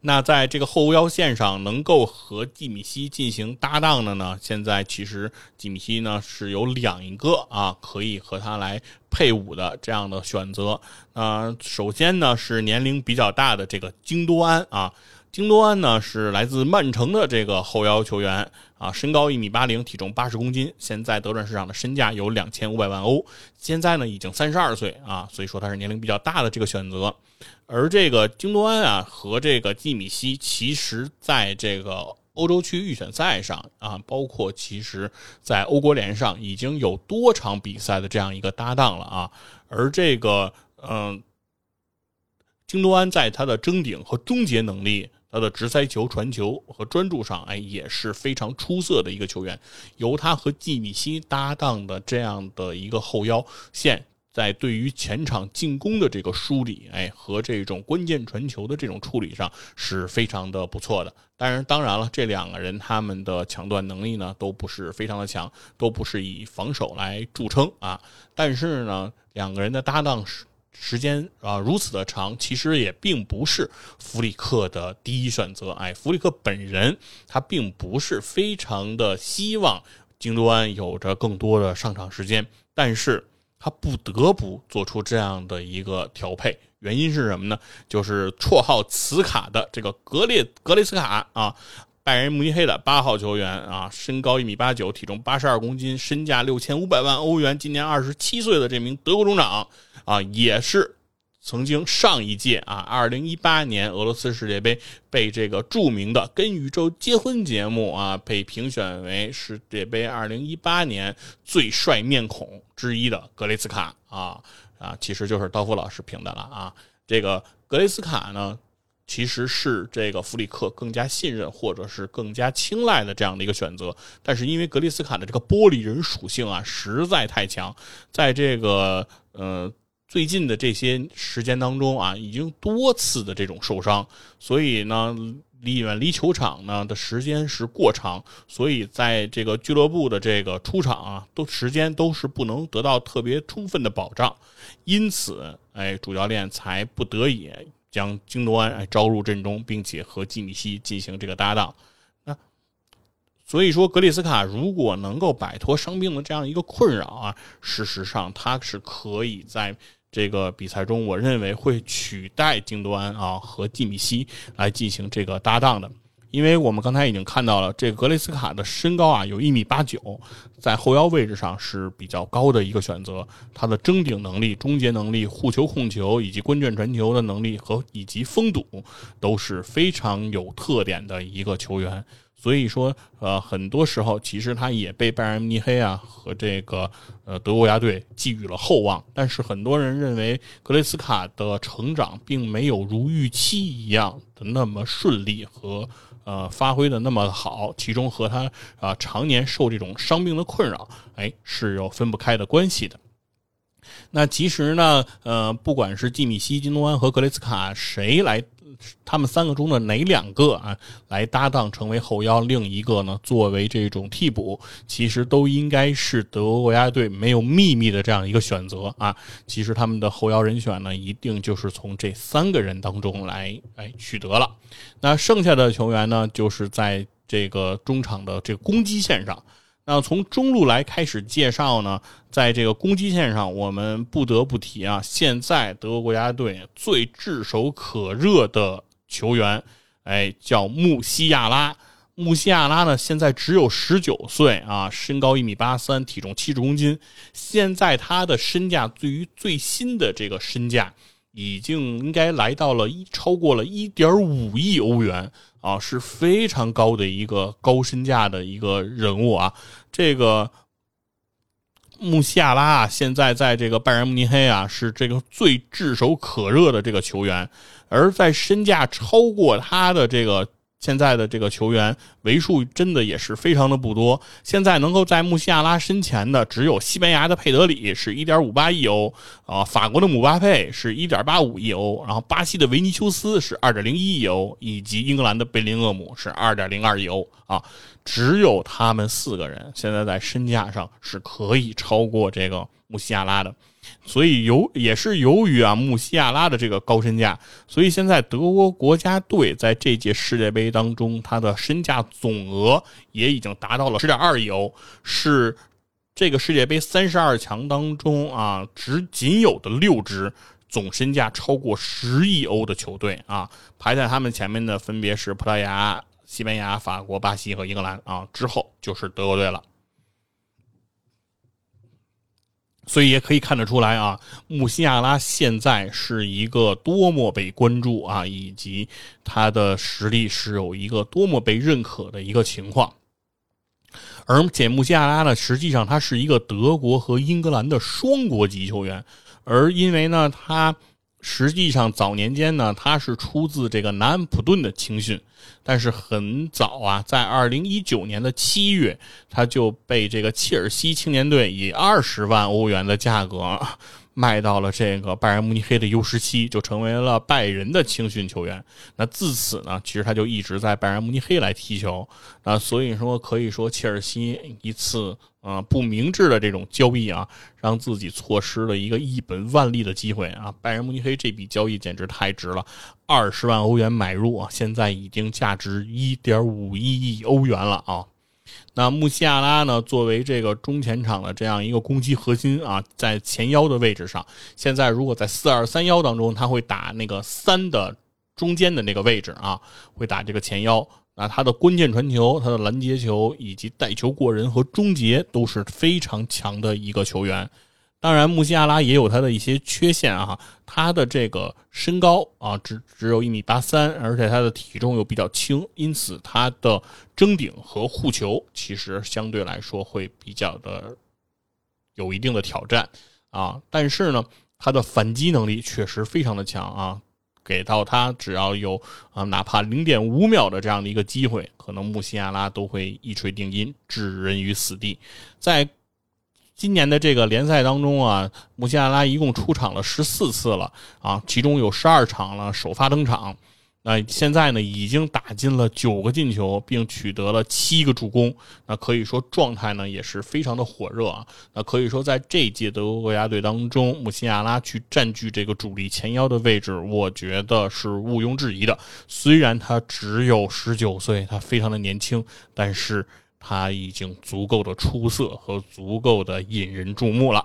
那在这个后腰线上能够和吉米希进行搭档的呢？现在其实吉米希呢是有两一个啊，可以和他来配伍的这样的选择。呃，首先呢是年龄比较大的这个京都安啊，京多安呢是来自曼城的这个后腰球员啊，身高一米八零，体重八十公斤，现在德转市场的身价有两千五百万欧，现在呢已经三十二岁啊，所以说他是年龄比较大的这个选择。而这个京多安啊和这个季米希，其实在这个欧洲区预选赛上啊，包括其实在欧国联上已经有多场比赛的这样一个搭档了啊。而这个嗯，京多安在他的争顶和终结能力他的直塞球、传球和专注上，哎，也是非常出色的一个球员。由他和季米希搭档的这样的一个后腰线，在对于前场进攻的这个梳理，哎，和这种关键传球的这种处理上是非常的不错的。当然，当然了，这两个人他们的抢断能力呢，都不是非常的强，都不是以防守来著称啊。但是呢，两个人的搭档是。时间啊如此的长，其实也并不是弗里克的第一选择。哎，弗里克本人他并不是非常的希望京多安有着更多的上场时间，但是他不得不做出这样的一个调配。原因是什么呢？就是绰号“磁卡”的这个格列格雷斯卡啊，拜仁慕尼黑的八号球员啊，身高一米八九，体重八十二公斤，身价六千五百万欧元，今年二十七岁的这名德国中场。啊，也是曾经上一届啊，二零一八年俄罗斯世界杯被这个著名的《跟宇宙结婚》节目啊，被评选为世界杯二零一八年最帅面孔之一的格雷斯卡啊啊，其实就是刀夫老师评的了啊。这个格雷斯卡呢，其实是这个弗里克更加信任或者是更加青睐的这样的一个选择，但是因为格雷斯卡的这个玻璃人属性啊，实在太强，在这个呃。最近的这些时间当中啊，已经多次的这种受伤，所以呢，离远离球场呢的时间是过长，所以在这个俱乐部的这个出场啊，都时间都是不能得到特别充分的保障，因此，哎，主教练才不得已将京多安哎招入阵中，并且和基米希进行这个搭档。那所以说，格里斯卡如果能够摆脱伤病的这样一个困扰啊，事实上他是可以在。这个比赛中，我认为会取代京多安啊和季米希来进行这个搭档的，因为我们刚才已经看到了，这个格雷斯卡的身高啊有一米八九，在后腰位置上是比较高的一个选择，他的争顶能力、终结能力、护球控球以及关键传球的能力和以及封堵都是非常有特点的一个球员。所以说，呃，很多时候其实他也被拜仁慕尼黑啊和这个呃德国国家队寄予了厚望，但是很多人认为格雷斯卡的成长并没有如预期一样的那么顺利和呃发挥的那么好，其中和他啊常年受这种伤病的困扰，哎是有分不开的关系的。那其实呢，呃，不管是季米希、金东安和格雷斯卡谁来。他们三个中的哪两个啊来搭档成为后腰，另一个呢作为这种替补，其实都应该是德国国家队没有秘密的这样一个选择啊。其实他们的后腰人选呢，一定就是从这三个人当中来哎取得了。那剩下的球员呢，就是在这个中场的这个攻击线上。那从中路来开始介绍呢，在这个攻击线上，我们不得不提啊，现在德国国家队最炙手可热的球员，哎，叫穆西亚拉。穆西亚拉呢，现在只有十九岁啊，身高一米八三，体重七十公斤。现在他的身价，对于最新的这个身价，已经应该来到了一超过了一点五亿欧元。啊，是非常高的一个高身价的一个人物啊！这个穆西亚拉啊，现在在这个拜仁慕尼黑啊，是这个最炙手可热的这个球员，而在身价超过他的这个。现在的这个球员为数真的也是非常的不多。现在能够在穆西亚拉身前的只有西班牙的佩德里是1.58亿欧啊，法国的姆巴佩是1.85亿欧，然后巴西的维尼修斯是2.01亿欧，以及英格兰的贝林厄姆是2.02亿欧啊。只有他们四个人现在在身价上是可以超过这个穆西亚拉的。所以由也是由于啊穆西亚拉的这个高身价，所以现在德国国家队在这届世界杯当中，他的身价总额也已经达到了十点二亿欧，是这个世界杯三十二强当中啊只仅有的六支总身价超过十亿欧的球队啊，排在他们前面的分别是葡萄牙、西班牙、法国、巴西和英格兰啊，之后就是德国队了。所以也可以看得出来啊，穆西亚拉现在是一个多么被关注啊，以及他的实力是有一个多么被认可的一个情况。而且穆西亚拉呢，实际上他是一个德国和英格兰的双国籍球员，而因为呢他实际上早年间呢，他是出自这个南安普顿的青训，但是很早啊，在二零一九年的七月，他就被这个切尔西青年队以二十万欧元的价格。卖到了这个拜仁慕尼黑的 U 十七，就成为了拜仁的青训球员。那自此呢，其实他就一直在拜仁慕尼黑来踢球。那所以说，可以说切尔西一次啊不明智的这种交易啊，让自己错失了一个一本万利的机会啊！拜仁慕尼黑这笔交易简直太值了，二十万欧元买入啊，现在已经价值一点五一亿欧元了啊！那穆西亚拉呢？作为这个中前场的这样一个攻击核心啊，在前腰的位置上，现在如果在四二三幺当中，他会打那个三的中间的那个位置啊，会打这个前腰。那他的关键传球、他的拦截球以及带球过人和终结都是非常强的一个球员。当然，穆西亚拉也有他的一些缺陷啊，他的这个身高啊，只只有一米八三，而且他的体重又比较轻，因此他的争顶和护球其实相对来说会比较的有一定的挑战啊。但是呢，他的反击能力确实非常的强啊，给到他只要有啊，哪怕零点五秒的这样的一个机会，可能穆西亚拉都会一锤定音，置人于死地，在。今年的这个联赛当中啊，穆西亚拉一共出场了十四次了啊，其中有十二场了首发登场。那现在呢，已经打进了九个进球，并取得了七个助攻。那可以说状态呢也是非常的火热啊。那可以说在这届德国国家队当中，穆西亚拉去占据这个主力前腰的位置，我觉得是毋庸置疑的。虽然他只有十九岁，他非常的年轻，但是。他已经足够的出色和足够的引人注目了，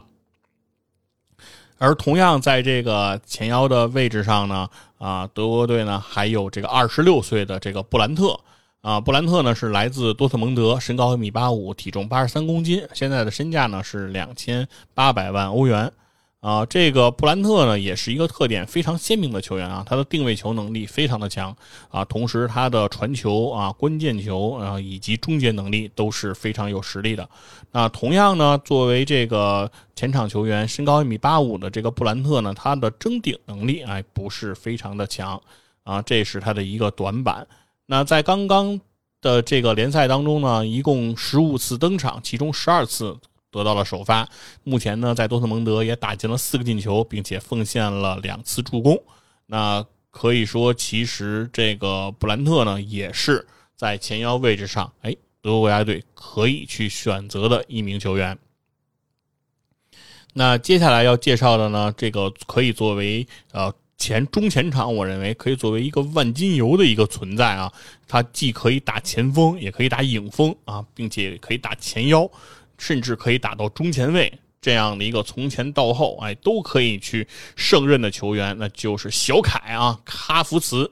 而同样在这个前腰的位置上呢，啊，德国队呢还有这个二十六岁的这个布兰特，啊，布兰特呢是来自多特蒙德，身高一米八五，体重八十三公斤，现在的身价呢是两千八百万欧元。啊，这个布兰特呢，也是一个特点非常鲜明的球员啊，他的定位球能力非常的强啊，同时他的传球啊、关键球啊以及终结能力都是非常有实力的。那同样呢，作为这个前场球员，身高一米八五的这个布兰特呢，他的争顶能力哎不是非常的强啊，这是他的一个短板。那在刚刚的这个联赛当中呢，一共十五次登场，其中十二次。得到了首发，目前呢，在多特蒙德也打进了四个进球，并且奉献了两次助攻。那可以说，其实这个布兰特呢，也是在前腰位置上，哎，德国国家队可以去选择的一名球员。那接下来要介绍的呢，这个可以作为呃前中前场，我认为可以作为一个万金油的一个存在啊。他既可以打前锋，也可以打影锋啊，并且可以打前腰。甚至可以打到中前卫这样的一个从前到后，哎，都可以去胜任的球员，那就是小凯啊，哈弗茨。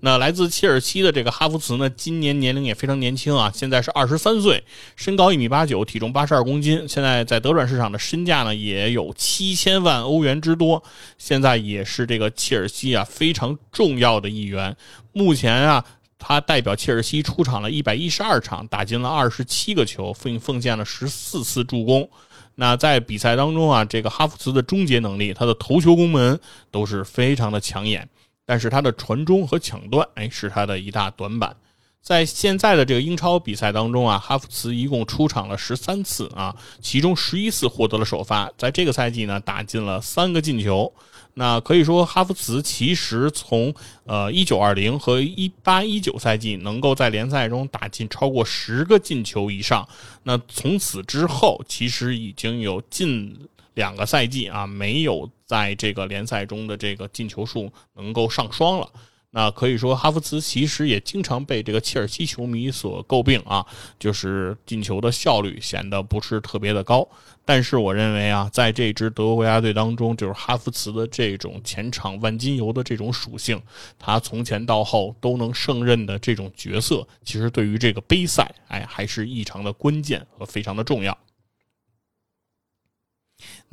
那来自切尔西的这个哈弗茨呢，今年年龄也非常年轻啊，现在是二十三岁，身高一米八九，体重八十二公斤，现在在德转市场的身价呢也有七千万欧元之多，现在也是这个切尔西啊非常重要的一员。目前啊。他代表切尔西出场了一百一十二场，打进了二十七个球，奉奉献了十四次助攻。那在比赛当中啊，这个哈弗茨的终结能力，他的头球攻门都是非常的抢眼，但是他的传中和抢断，哎，是他的一大短板。在现在的这个英超比赛当中啊，哈弗茨一共出场了十三次啊，其中十一次获得了首发，在这个赛季呢，打进了三个进球。那可以说，哈弗茨其实从呃一九二零和一八一九赛季能够在联赛中打进超过十个进球以上。那从此之后，其实已经有近两个赛季啊，没有在这个联赛中的这个进球数能够上双了。那可以说，哈弗茨其实也经常被这个切尔西球迷所诟病啊，就是进球的效率显得不是特别的高。但是我认为啊，在这支德国国家队当中，就是哈弗茨的这种前场万金油的这种属性，他从前到后都能胜任的这种角色，其实对于这个杯赛，哎，还是异常的关键和非常的重要。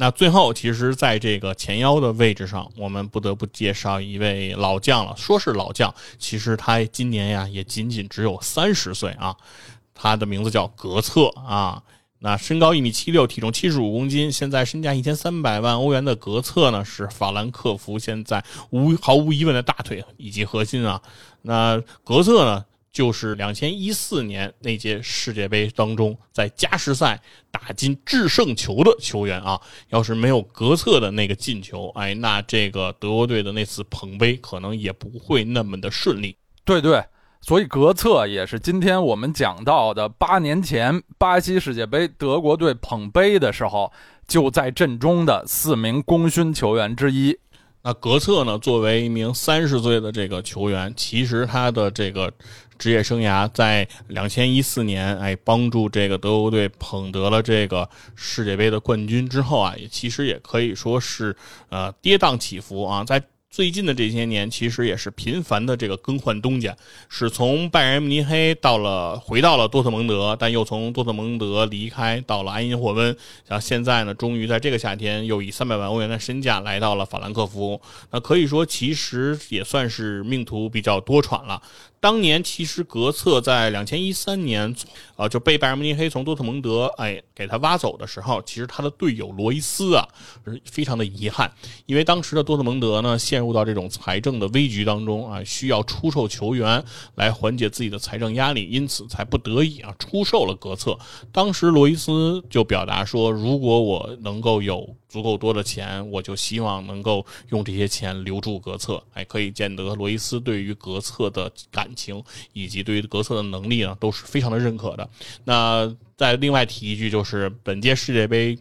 那最后，其实，在这个前腰的位置上，我们不得不介绍一位老将了。说是老将，其实他今年呀，也仅仅只有三十岁啊。他的名字叫格策啊。那身高一米七六，体重七十五公斤，现在身价一千三百万欧元的格策呢，是法兰克福现在无毫无疑问的大腿以及核心啊。那格策呢，就是两千一四年那届世界杯当中在加时赛打进制胜球的球员啊。要是没有格策的那个进球，哎，那这个德国队的那次捧杯可能也不会那么的顺利。对对。所以格策也是今天我们讲到的八年前巴西世界杯德国队捧杯的时候就在阵中的四名功勋球员之一。那格策呢，作为一名三十岁的这个球员，其实他的这个职业生涯在两千一四年，哎，帮助这个德国队捧得了这个世界杯的冠军之后啊，也其实也可以说是呃跌宕起伏啊，在。最近的这些年，其实也是频繁的这个更换东家，是从拜仁慕尼黑到了回到了多特蒙德，但又从多特蒙德离开到了埃因霍温，然后现在呢，终于在这个夏天又以三百万欧元的身价来到了法兰克福。那可以说，其实也算是命途比较多舛了。当年其实格策在两千一三年，啊就被拜仁慕尼黑从多特蒙德哎给他挖走的时候，其实他的队友罗伊斯啊是非常的遗憾，因为当时的多特蒙德呢陷陷入到这种财政的危局当中啊，需要出售球员来缓解自己的财政压力，因此才不得已啊出售了格策。当时罗伊斯就表达说，如果我能够有。足够多的钱，我就希望能够用这些钱留住格策。哎，可以见得罗伊斯对于格策的感情以及对于格策的能力呢，都是非常的认可的。那再另外提一句，就是本届世界杯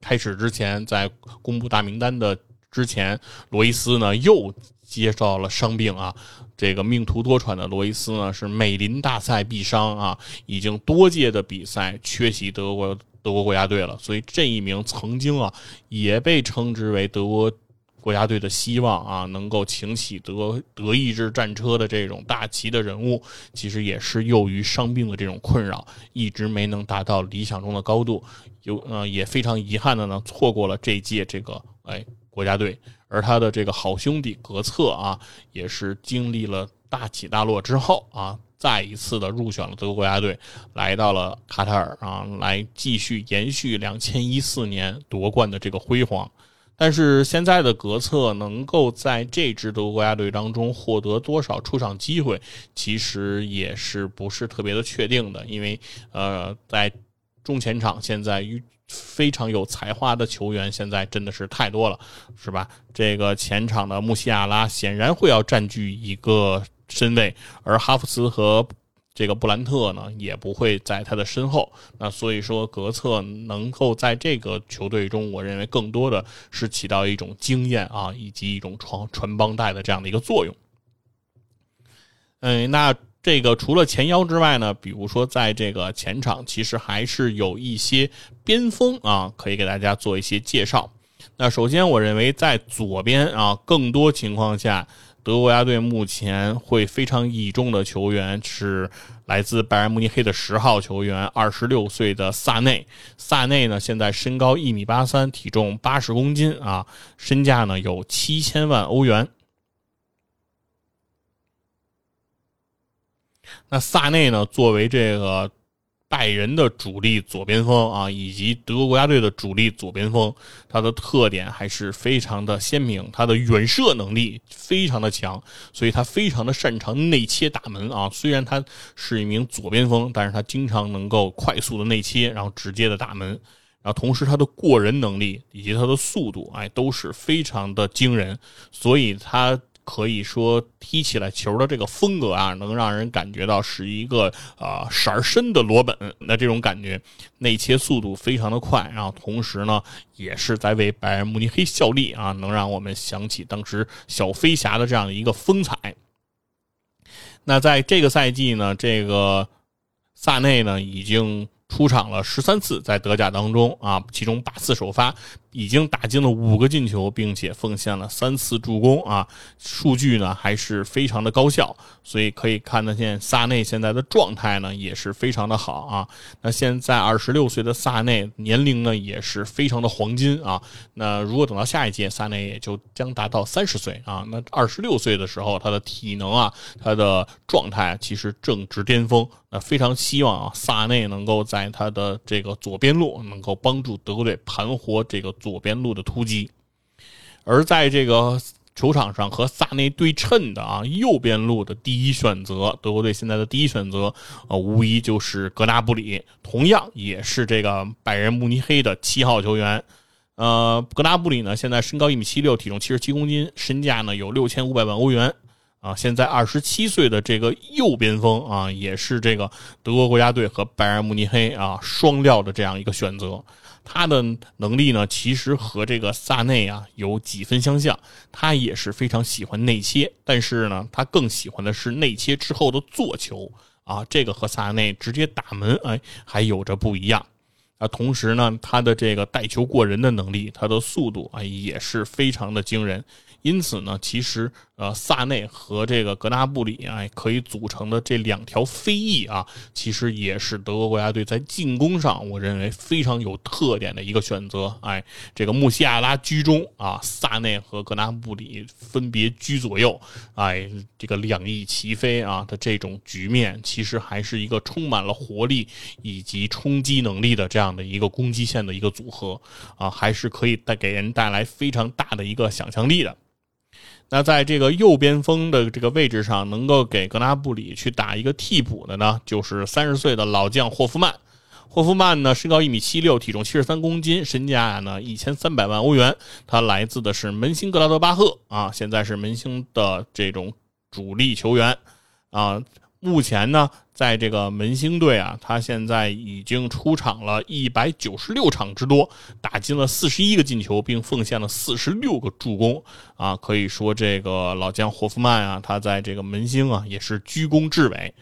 开始之前，在公布大名单的之前，罗伊斯呢又接到了伤病啊。这个命途多舛的罗伊斯呢，是美林大赛必伤啊，已经多届的比赛缺席德国。德国国家队了，所以这一名曾经啊也被称之为德国国家队的希望啊，能够擎起德德意志战车的这种大旗的人物，其实也是由于伤病的这种困扰，一直没能达到理想中的高度，有呃也非常遗憾的呢，错过了这届这个哎国家队，而他的这个好兄弟格策啊，也是经历了大起大落之后啊。再一次的入选了德国国家队，来到了卡塔尔啊，来继续延续两千一四年夺冠的这个辉煌。但是现在的格策能够在这支德国国家队当中获得多少出场机会，其实也是不是特别的确定的。因为呃，在中前场现在非常有才华的球员现在真的是太多了，是吧？这个前场的穆西亚拉显然会要占据一个。身位，而哈弗茨和这个布兰特呢，也不会在他的身后。那所以说，格策能够在这个球队中，我认为更多的是起到一种经验啊，以及一种传传帮带的这样的一个作用。嗯，那这个除了前腰之外呢，比如说在这个前场，其实还是有一些边锋啊，可以给大家做一些介绍。那首先，我认为在左边啊，更多情况下。德国国家队目前会非常倚重的球员是来自拜仁慕尼黑的十号球员，二十六岁的萨内。萨内呢，现在身高一米八三，体重八十公斤啊，身价呢有七千万欧元。那萨内呢，作为这个。拜仁的主力左边锋啊，以及德国国家队的主力左边锋，他的特点还是非常的鲜明。他的远射能力非常的强，所以他非常的擅长内切打门啊。虽然他是一名左边锋，但是他经常能够快速的内切，然后直接的打门。然后同时他的过人能力以及他的速度，哎，都是非常的惊人。所以他。可以说踢起来球的这个风格啊，能让人感觉到是一个啊色儿深的罗本。那这种感觉，内切速度非常的快，然后同时呢，也是在为拜仁慕尼黑效力啊，能让我们想起当时小飞侠的这样一个风采。那在这个赛季呢，这个萨内呢已经。出场了十三次，在德甲当中啊，其中八次首发，已经打进了五个进球，并且奉献了三次助攻啊，数据呢还是非常的高效，所以可以看得见萨内现在的状态呢也是非常的好啊。那现在二十六岁的萨内年龄呢也是非常的黄金啊。那如果等到下一届，萨内也就将达到三十岁啊。那二十六岁的时候，他的体能啊，他的状态其实正值巅峰。那非常希望啊，萨内能够在他的这个左边路能够帮助德国队盘活这个左边路的突击，而在这个球场上和萨内对称的啊右边路的第一选择，德国队现在的第一选择呃，无疑就是格纳布里，同样也是这个拜仁慕尼黑的七号球员。呃，格纳布里呢，现在身高一米七六，体重七十七公斤，身价呢有六千五百万欧元。啊，现在二十七岁的这个右边锋啊，也是这个德国国家队和拜仁慕尼黑啊双料的这样一个选择。他的能力呢，其实和这个萨内啊有几分相像。他也是非常喜欢内切，但是呢，他更喜欢的是内切之后的做球啊，这个和萨内直接打门哎还有着不一样。啊，同时呢，他的这个带球过人的能力，他的速度啊也是非常的惊人。因此呢，其实。呃，萨内和这个格纳布里啊，可以组成的这两条飞翼啊，其实也是德国国家队在进攻上，我认为非常有特点的一个选择。哎，这个穆西亚拉居中啊，萨内和格纳布里分别居左右，哎，这个两翼齐飞啊的这种局面，其实还是一个充满了活力以及冲击能力的这样的一个攻击线的一个组合啊，还是可以带给人带来非常大的一个想象力的。那在这个右边锋的这个位置上，能够给格拉布里去打一个替补的呢，就是三十岁的老将霍夫曼。霍夫曼呢，身高一米七六，体重七十三公斤，身价呢一千三百万欧元。他来自的是门兴格拉德巴赫啊，现在是门兴的这种主力球员啊。目前呢，在这个门兴队啊，他现在已经出场了一百九十六场之多，打进了四十一个进球，并奉献了四十六个助攻啊！可以说，这个老将霍夫曼啊，他在这个门兴啊也是居功至伟。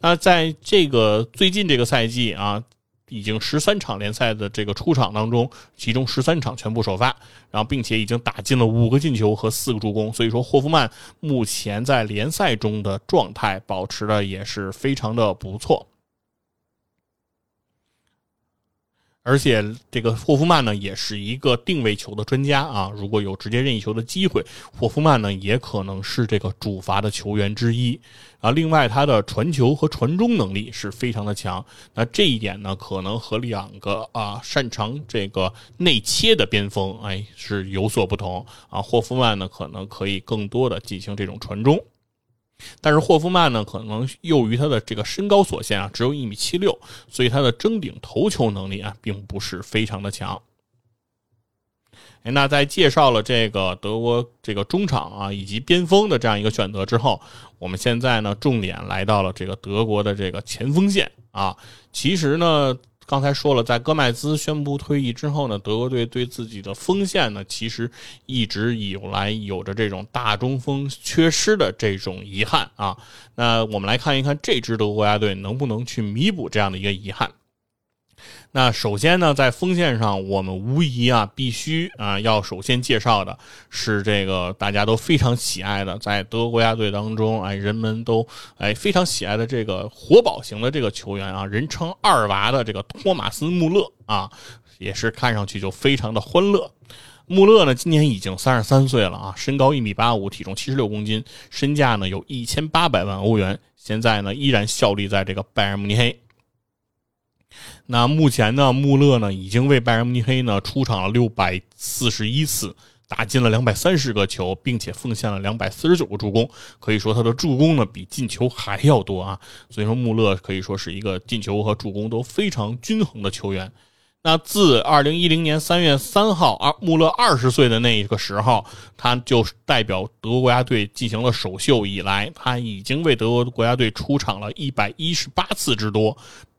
那在这个最近这个赛季啊。已经十三场联赛的这个出场当中，其中十三场全部首发，然后并且已经打进了五个进球和四个助攻，所以说霍夫曼目前在联赛中的状态保持的也是非常的不错。而且这个霍夫曼呢，也是一个定位球的专家啊。如果有直接任意球的机会，霍夫曼呢也可能是这个主罚的球员之一啊。另外，他的传球和传中能力是非常的强。那这一点呢，可能和两个啊擅长这个内切的边锋哎是有所不同啊。霍夫曼呢，可能可以更多的进行这种传中。但是霍夫曼呢，可能由于他的这个身高所限啊，只有一米七六，所以他的争顶头球能力啊，并不是非常的强。哎，那在介绍了这个德国这个中场啊以及边锋的这样一个选择之后，我们现在呢，重点来到了这个德国的这个前锋线啊，其实呢。刚才说了，在戈麦兹宣布退役之后呢，德国队对自己的锋线呢，其实一直以来有着这种大中锋缺失的这种遗憾啊。那我们来看一看这支德国国家队能不能去弥补这样的一个遗憾。那首先呢，在锋线上，我们无疑啊，必须啊，要首先介绍的是这个大家都非常喜爱的，在德国国家队当中，哎，人们都哎非常喜爱的这个活宝型的这个球员啊，人称“二娃”的这个托马斯·穆勒啊，也是看上去就非常的欢乐。穆勒呢，今年已经三十三岁了啊，身高一米八五，体重七十六公斤，身价呢有一千八百万欧元，现在呢依然效力在这个拜仁慕尼黑。那目前呢，穆勒呢已经为拜仁慕尼黑呢出场了六百四十一次，打进了两百三十个球，并且奉献了两百四十九个助攻。可以说他的助攻呢比进球还要多啊！所以说穆勒可以说是一个进球和助攻都非常均衡的球员。那自二零一零年三月三号，二穆勒二十岁的那一个时候，他就代表德国国家队进行了首秀以来，他已经为德国国家队出场了一百一十八次之多。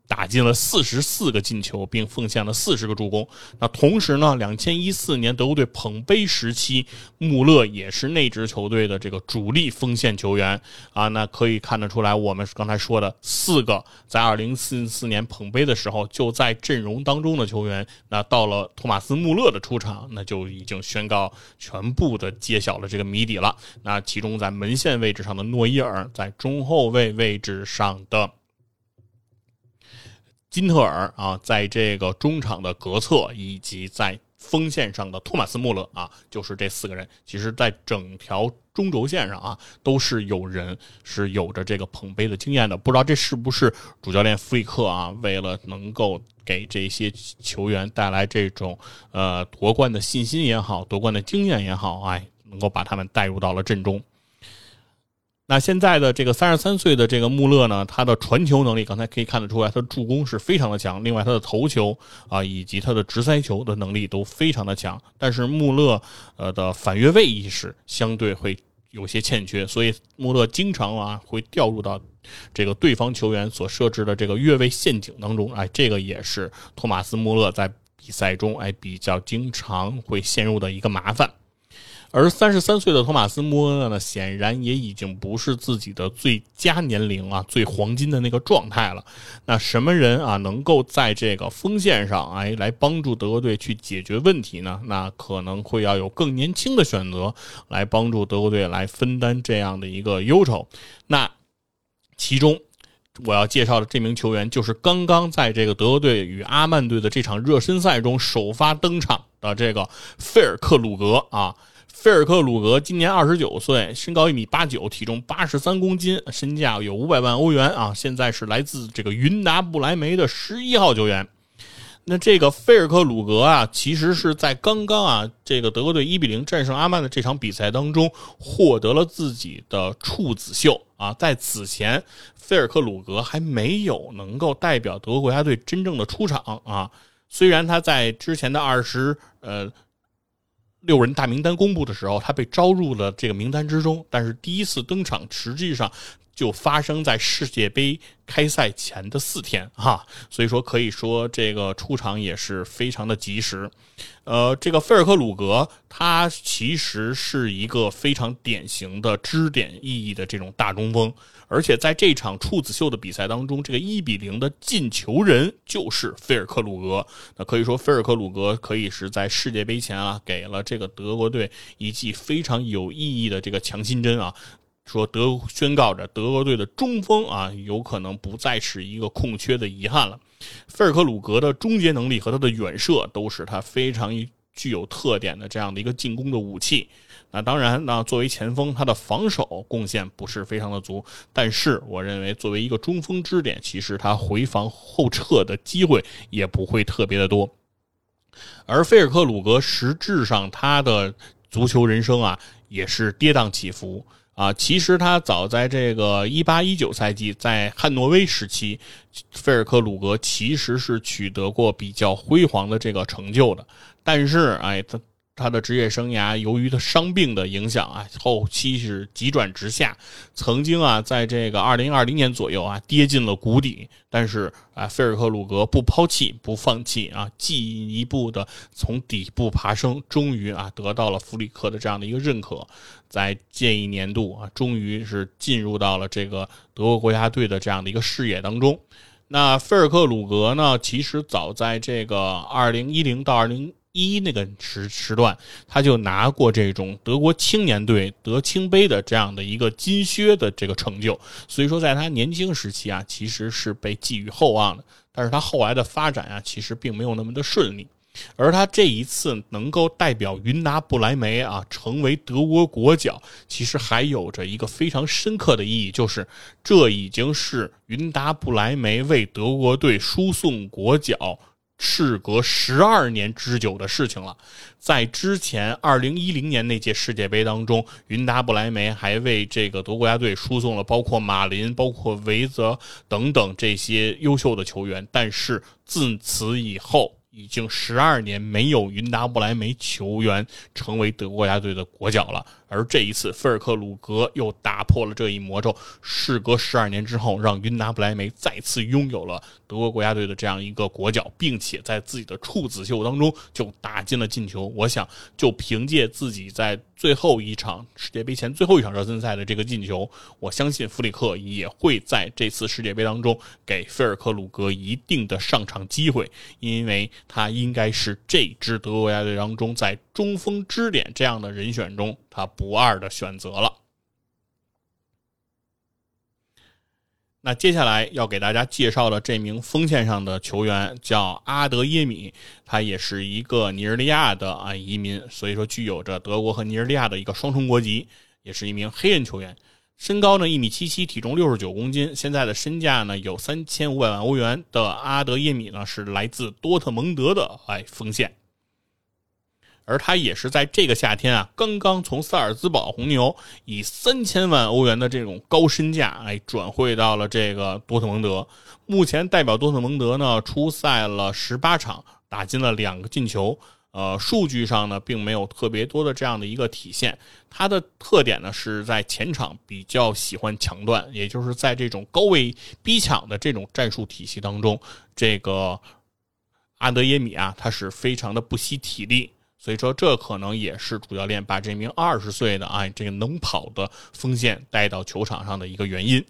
打进了四十四个进球，并奉献了四十个助攻。那同时呢，两千一四年德国队捧杯时期，穆勒也是那支球队的这个主力锋线球员啊。那可以看得出来，我们刚才说的四个在二零四四年捧杯的时候就在阵容当中的球员，那到了托马斯穆勒的出场，那就已经宣告全部的揭晓了这个谜底了。那其中在门线位置上的诺伊尔，在中后卫位置上的。金特尔啊，在这个中场的格策，以及在锋线上的托马斯穆勒啊，就是这四个人。其实，在整条中轴线上啊，都是有人是有着这个捧杯的经验的。不知道这是不是主教练弗里克啊，为了能够给这些球员带来这种呃夺冠的信心也好，夺冠的经验也好，哎，能够把他们带入到了阵中。那现在的这个三十三岁的这个穆勒呢，他的传球能力，刚才可以看得出来，他的助攻是非常的强。另外，他的头球啊，以及他的直塞球的能力都非常的强。但是穆勒呃的反越位意识相对会有些欠缺，所以穆勒经常啊会掉入到这个对方球员所设置的这个越位陷阱当中。哎，这个也是托马斯穆勒在比赛中哎比较经常会陷入的一个麻烦。而三十三岁的托马斯·穆勒呢，显然也已经不是自己的最佳年龄啊，最黄金的那个状态了。那什么人啊，能够在这个锋线上哎，来帮助德国队去解决问题呢？那可能会要有更年轻的选择来帮助德国队来分担这样的一个忧愁。那其中我要介绍的这名球员，就是刚刚在这个德国队与阿曼队的这场热身赛中首发登场的这个费尔克鲁格啊。菲尔克鲁格今年二十九岁，身高一米八九，体重八十三公斤，身价有五百万欧元啊！现在是来自这个云达不莱梅的十一号球员。那这个菲尔克鲁格啊，其实是在刚刚啊，这个德国队一比零战胜阿曼的这场比赛当中，获得了自己的处子秀啊。在此前，菲尔克鲁格还没有能够代表德国国家队真正的出场啊。虽然他在之前的二十呃。六人大名单公布的时候，他被招入了这个名单之中，但是第一次登场实际上就发生在世界杯开赛前的四天哈，所以说可以说这个出场也是非常的及时。呃，这个菲尔克鲁格他其实是一个非常典型的支点意义的这种大中锋。而且在这场处子秀的比赛当中，这个一比零的进球人就是菲尔克鲁格。那可以说，菲尔克鲁格可以是在世界杯前啊，给了这个德国队一记非常有意义的这个强心针啊，说德宣告着德国队的中锋啊，有可能不再是一个空缺的遗憾了。菲尔克鲁格的终结能力和他的远射都是他非常具有特点的这样的一个进攻的武器。那当然，那作为前锋，他的防守贡献不是非常的足，但是我认为作为一个中锋支点，其实他回防后撤的机会也不会特别的多。而菲尔克鲁格实质上他的足球人生啊，也是跌宕起伏啊。其实他早在这个一八一九赛季，在汉诺威时期，费尔克鲁格其实是取得过比较辉煌的这个成就的，但是哎他。他的职业生涯由于他伤病的影响啊，后期是急转直下。曾经啊，在这个二零二零年左右啊，跌进了谷底。但是啊，菲尔克鲁格不抛弃、不放弃啊，进一步的从底部爬升，终于啊，得到了弗里克的这样的一个认可。在这一年度啊，终于是进入到了这个德国国家队的这样的一个视野当中。那菲尔克鲁格呢，其实早在这个二零一零到二零。一那个时时段，他就拿过这种德国青年队德青杯的这样的一个金靴的这个成就，所以说在他年轻时期啊，其实是被寄予厚望的。但是他后来的发展啊，其实并没有那么的顺利。而他这一次能够代表云达不莱梅啊，成为德国国脚，其实还有着一个非常深刻的意义，就是这已经是云达不莱梅为德国队输送国脚。事隔十二年之久的事情了，在之前二零一零年那届世界杯当中，云达不莱梅还为这个德国国家队输送了包括马林、包括维泽等等这些优秀的球员。但是自此以后，已经十二年没有云达不莱梅球员成为德国国家队的国脚了。而这一次，菲尔克鲁格又打破了这一魔咒，事隔十二年之后，让云达不莱梅再次拥有了德国国家队的这样一个国脚，并且在自己的处子秀当中就打进了进球。我想，就凭借自己在最后一场世界杯前最后一场热身赛的这个进球，我相信弗里克也会在这次世界杯当中给菲尔克鲁格一定的上场机会，因为他应该是这支德国国家队当中在中锋支点这样的人选中他不二的选择了。那接下来要给大家介绍的这名锋线上的球员叫阿德耶米，他也是一个尼日利亚的啊移民，所以说具有着德国和尼日利亚的一个双重国籍，也是一名黑人球员。身高呢一米七七，体重六十九公斤，现在的身价呢有三千五百万欧元的阿德耶米呢是来自多特蒙德的哎锋线。而他也是在这个夏天啊，刚刚从萨尔兹堡红牛以三千万欧元的这种高身价，哎，转会到了这个多特蒙德。目前代表多特蒙德呢，出赛了十八场，打进了两个进球。呃，数据上呢，并没有特别多的这样的一个体现。他的特点呢，是在前场比较喜欢抢断，也就是在这种高位逼抢的这种战术体系当中，这个阿德耶米啊，他是非常的不惜体力。所以说，这可能也是主教练把这名二十岁的啊这个能跑的锋线带到球场上的一个原因。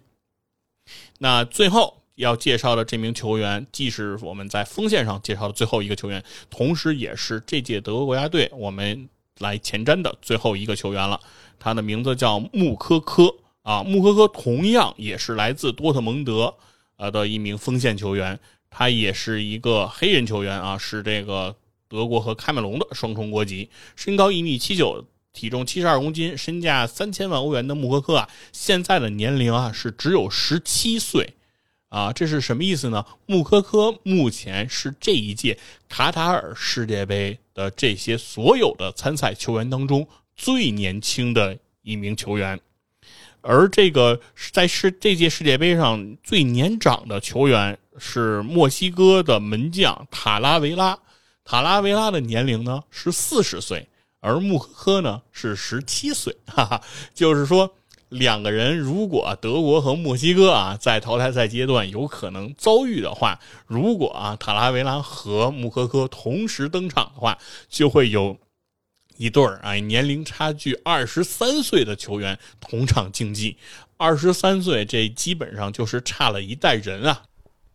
那最后要介绍的这名球员，既是我们在锋线上介绍的最后一个球员，同时也是这届德国国家队我们来前瞻的最后一个球员了。他的名字叫穆科科啊，穆科科同样也是来自多特蒙德呃的一名锋线球员，他也是一个黑人球员啊，是这个。德国和喀麦隆的双重国籍，身高一米七九，体重七十二公斤，身价三千万欧元的穆科科啊，现在的年龄啊是只有十七岁，啊，这是什么意思呢？穆科科目前是这一届卡塔尔世界杯的这些所有的参赛球员当中最年轻的一名球员，而这个在世这届世界杯上最年长的球员是墨西哥的门将塔拉维拉。塔拉维拉的年龄呢是四十岁，而穆科科呢是十七岁，哈哈，就是说两个人如果德国和墨西哥啊在淘汰赛阶段有可能遭遇的话，如果啊塔拉维拉和穆科科同时登场的话，就会有一对儿啊年龄差距二十三岁的球员同场竞技，二十三岁这基本上就是差了一代人啊。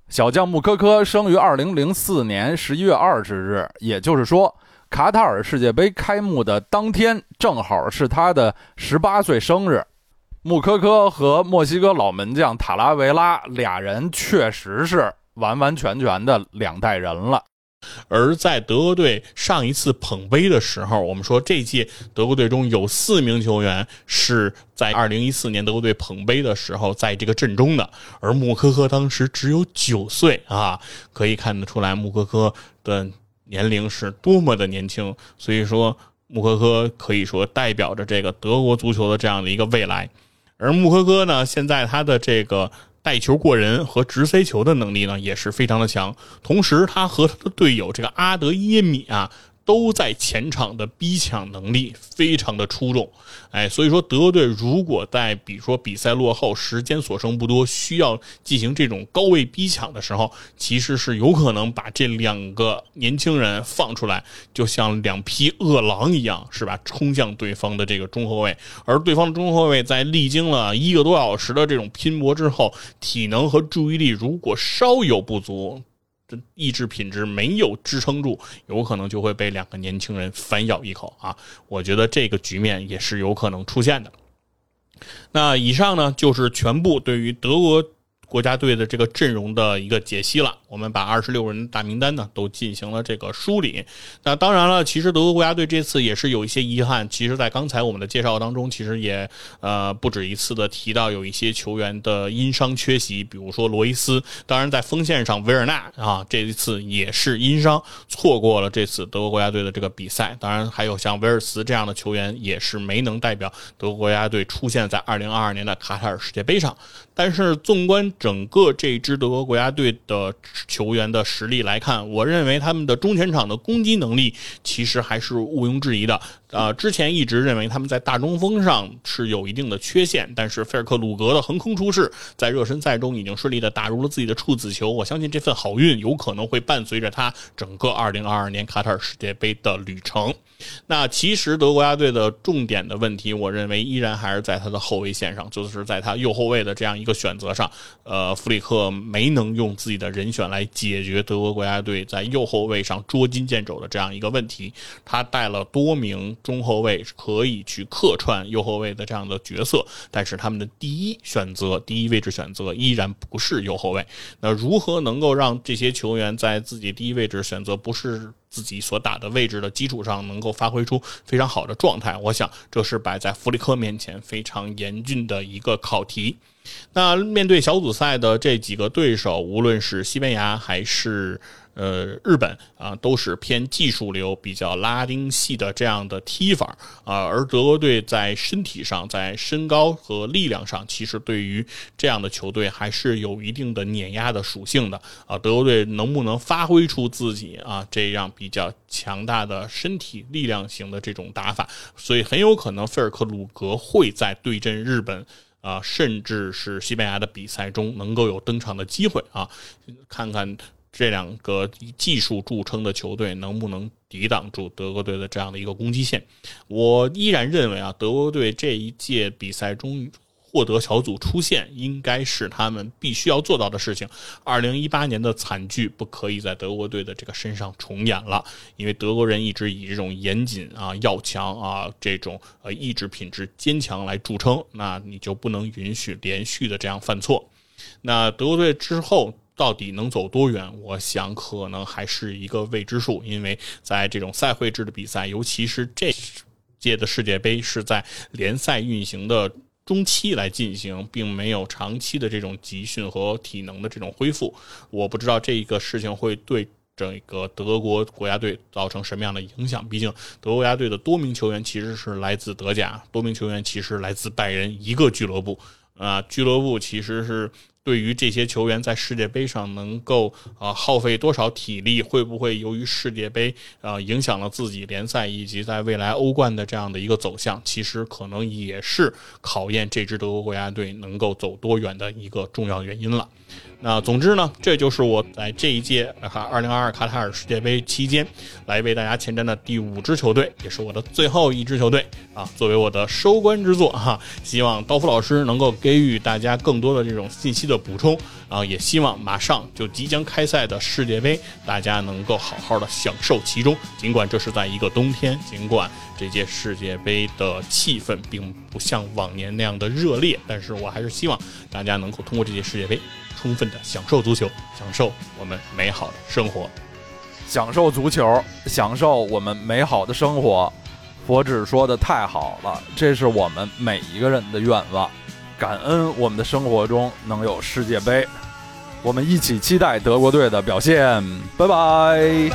小将穆科科生于二零零四年十一月二十日，也就是说，卡塔尔世界杯开幕的当天正好是他的十八岁生日。穆科科和墨西哥老门将塔拉维拉俩人确实是完完全全的两代人了。而在德国队上一次捧杯的时候，我们说这届德国队中有四名球员是在2014年德国队捧杯的时候在这个阵中的，而穆科科当时只有九岁啊，可以看得出来穆科科的年龄是多么的年轻。所以说，穆科科可以说代表着这个德国足球的这样的一个未来。而穆科科呢，现在他的这个。带球过人和直塞球的能力呢，也是非常的强。同时，他和他的队友这个阿德耶米啊。都在前场的逼抢能力非常的出众，哎，所以说德国队如果在比如说比赛落后、时间所剩不多，需要进行这种高位逼抢的时候，其实是有可能把这两个年轻人放出来，就像两匹饿狼一样，是吧？冲向对方的这个中后卫，而对方的中后卫在历经了一个多小时的这种拼搏之后，体能和注意力如果稍有不足。这意志品质没有支撑住，有可能就会被两个年轻人反咬一口啊！我觉得这个局面也是有可能出现的。那以上呢，就是全部对于德国。国家队的这个阵容的一个解析了，我们把二十六人大名单呢都进行了这个梳理。那当然了，其实德国国家队这次也是有一些遗憾。其实，在刚才我们的介绍当中，其实也呃不止一次的提到有一些球员的因伤缺席，比如说罗伊斯。当然，在锋线上，维尔纳啊这一次也是因伤错过了这次德国国家队的这个比赛。当然，还有像维尔茨这样的球员也是没能代表德国国家队出现在二零二二年的卡塔尔世界杯上。但是，纵观整个这支德国国家队的球员的实力来看，我认为他们的中前场的攻击能力其实还是毋庸置疑的。呃，之前一直认为他们在大中锋上是有一定的缺陷，但是菲尔克鲁格的横空出世，在热身赛中已经顺利的打入了自己的处子球。我相信这份好运有可能会伴随着他整个2022年卡塔尔世界杯的旅程。那其实德国国家队的重点的问题，我认为依然还是在他的后卫线上，就是在他右后卫的这样一个选择上。呃，弗里克没能用自己的人选来解决德国国家队在右后卫上捉襟见肘的这样一个问题。他带了多名中后卫可以去客串右后卫的这样的角色，但是他们的第一选择、第一位置选择依然不是右后卫。那如何能够让这些球员在自己第一位置选择不是？自己所打的位置的基础上，能够发挥出非常好的状态，我想这是摆在弗里克面前非常严峻的一个考题。那面对小组赛的这几个对手，无论是西班牙还是。呃，日本啊，都是偏技术流、比较拉丁系的这样的踢法啊，而德国队在身体上、在身高和力量上，其实对于这样的球队还是有一定的碾压的属性的啊。德国队能不能发挥出自己啊这样比较强大的身体力量型的这种打法？所以很有可能费尔克鲁格会在对阵日本啊，甚至是西班牙的比赛中能够有登场的机会啊，看看。这两个以技术著称的球队能不能抵挡住德国队的这样的一个攻击线？我依然认为啊，德国队这一届比赛中获得小组出线，应该是他们必须要做到的事情。二零一八年的惨剧不可以在德国队的这个身上重演了，因为德国人一直以这种严谨啊、要强啊、这种呃意志品质坚强来著称，那你就不能允许连续的这样犯错。那德国队之后。到底能走多远？我想可能还是一个未知数，因为在这种赛会制的比赛，尤其是这届的世界杯是在联赛运行的中期来进行，并没有长期的这种集训和体能的这种恢复。我不知道这一个事情会对整个德国国家队造成什么样的影响。毕竟德国国家队的多名球员其实是来自德甲，多名球员其实来自拜仁一个俱乐部啊，俱乐部其实是。对于这些球员在世界杯上能够啊耗费多少体力，会不会由于世界杯啊影响了自己联赛以及在未来欧冠的这样的一个走向，其实可能也是考验这支德国国家队能够走多远的一个重要原因了。那总之呢，这就是我在这一届哈二零二二卡塔尔世界杯期间来为大家前瞻的第五支球队，也是我的最后一支球队啊，作为我的收官之作哈。希望刀锋老师能够给予大家更多的这种信息的补充啊，也希望马上就即将开赛的世界杯，大家能够好好的享受其中。尽管这是在一个冬天，尽管这届世界杯的气氛并不像往年那样的热烈，但是我还是希望大家能够通过这届世界杯。充分的享受足球，享受我们美好的生活，享受足球，享受我们美好的生活。佛指说的太好了，这是我们每一个人的愿望。感恩我们的生活中能有世界杯，我们一起期待德国队的表现。拜拜。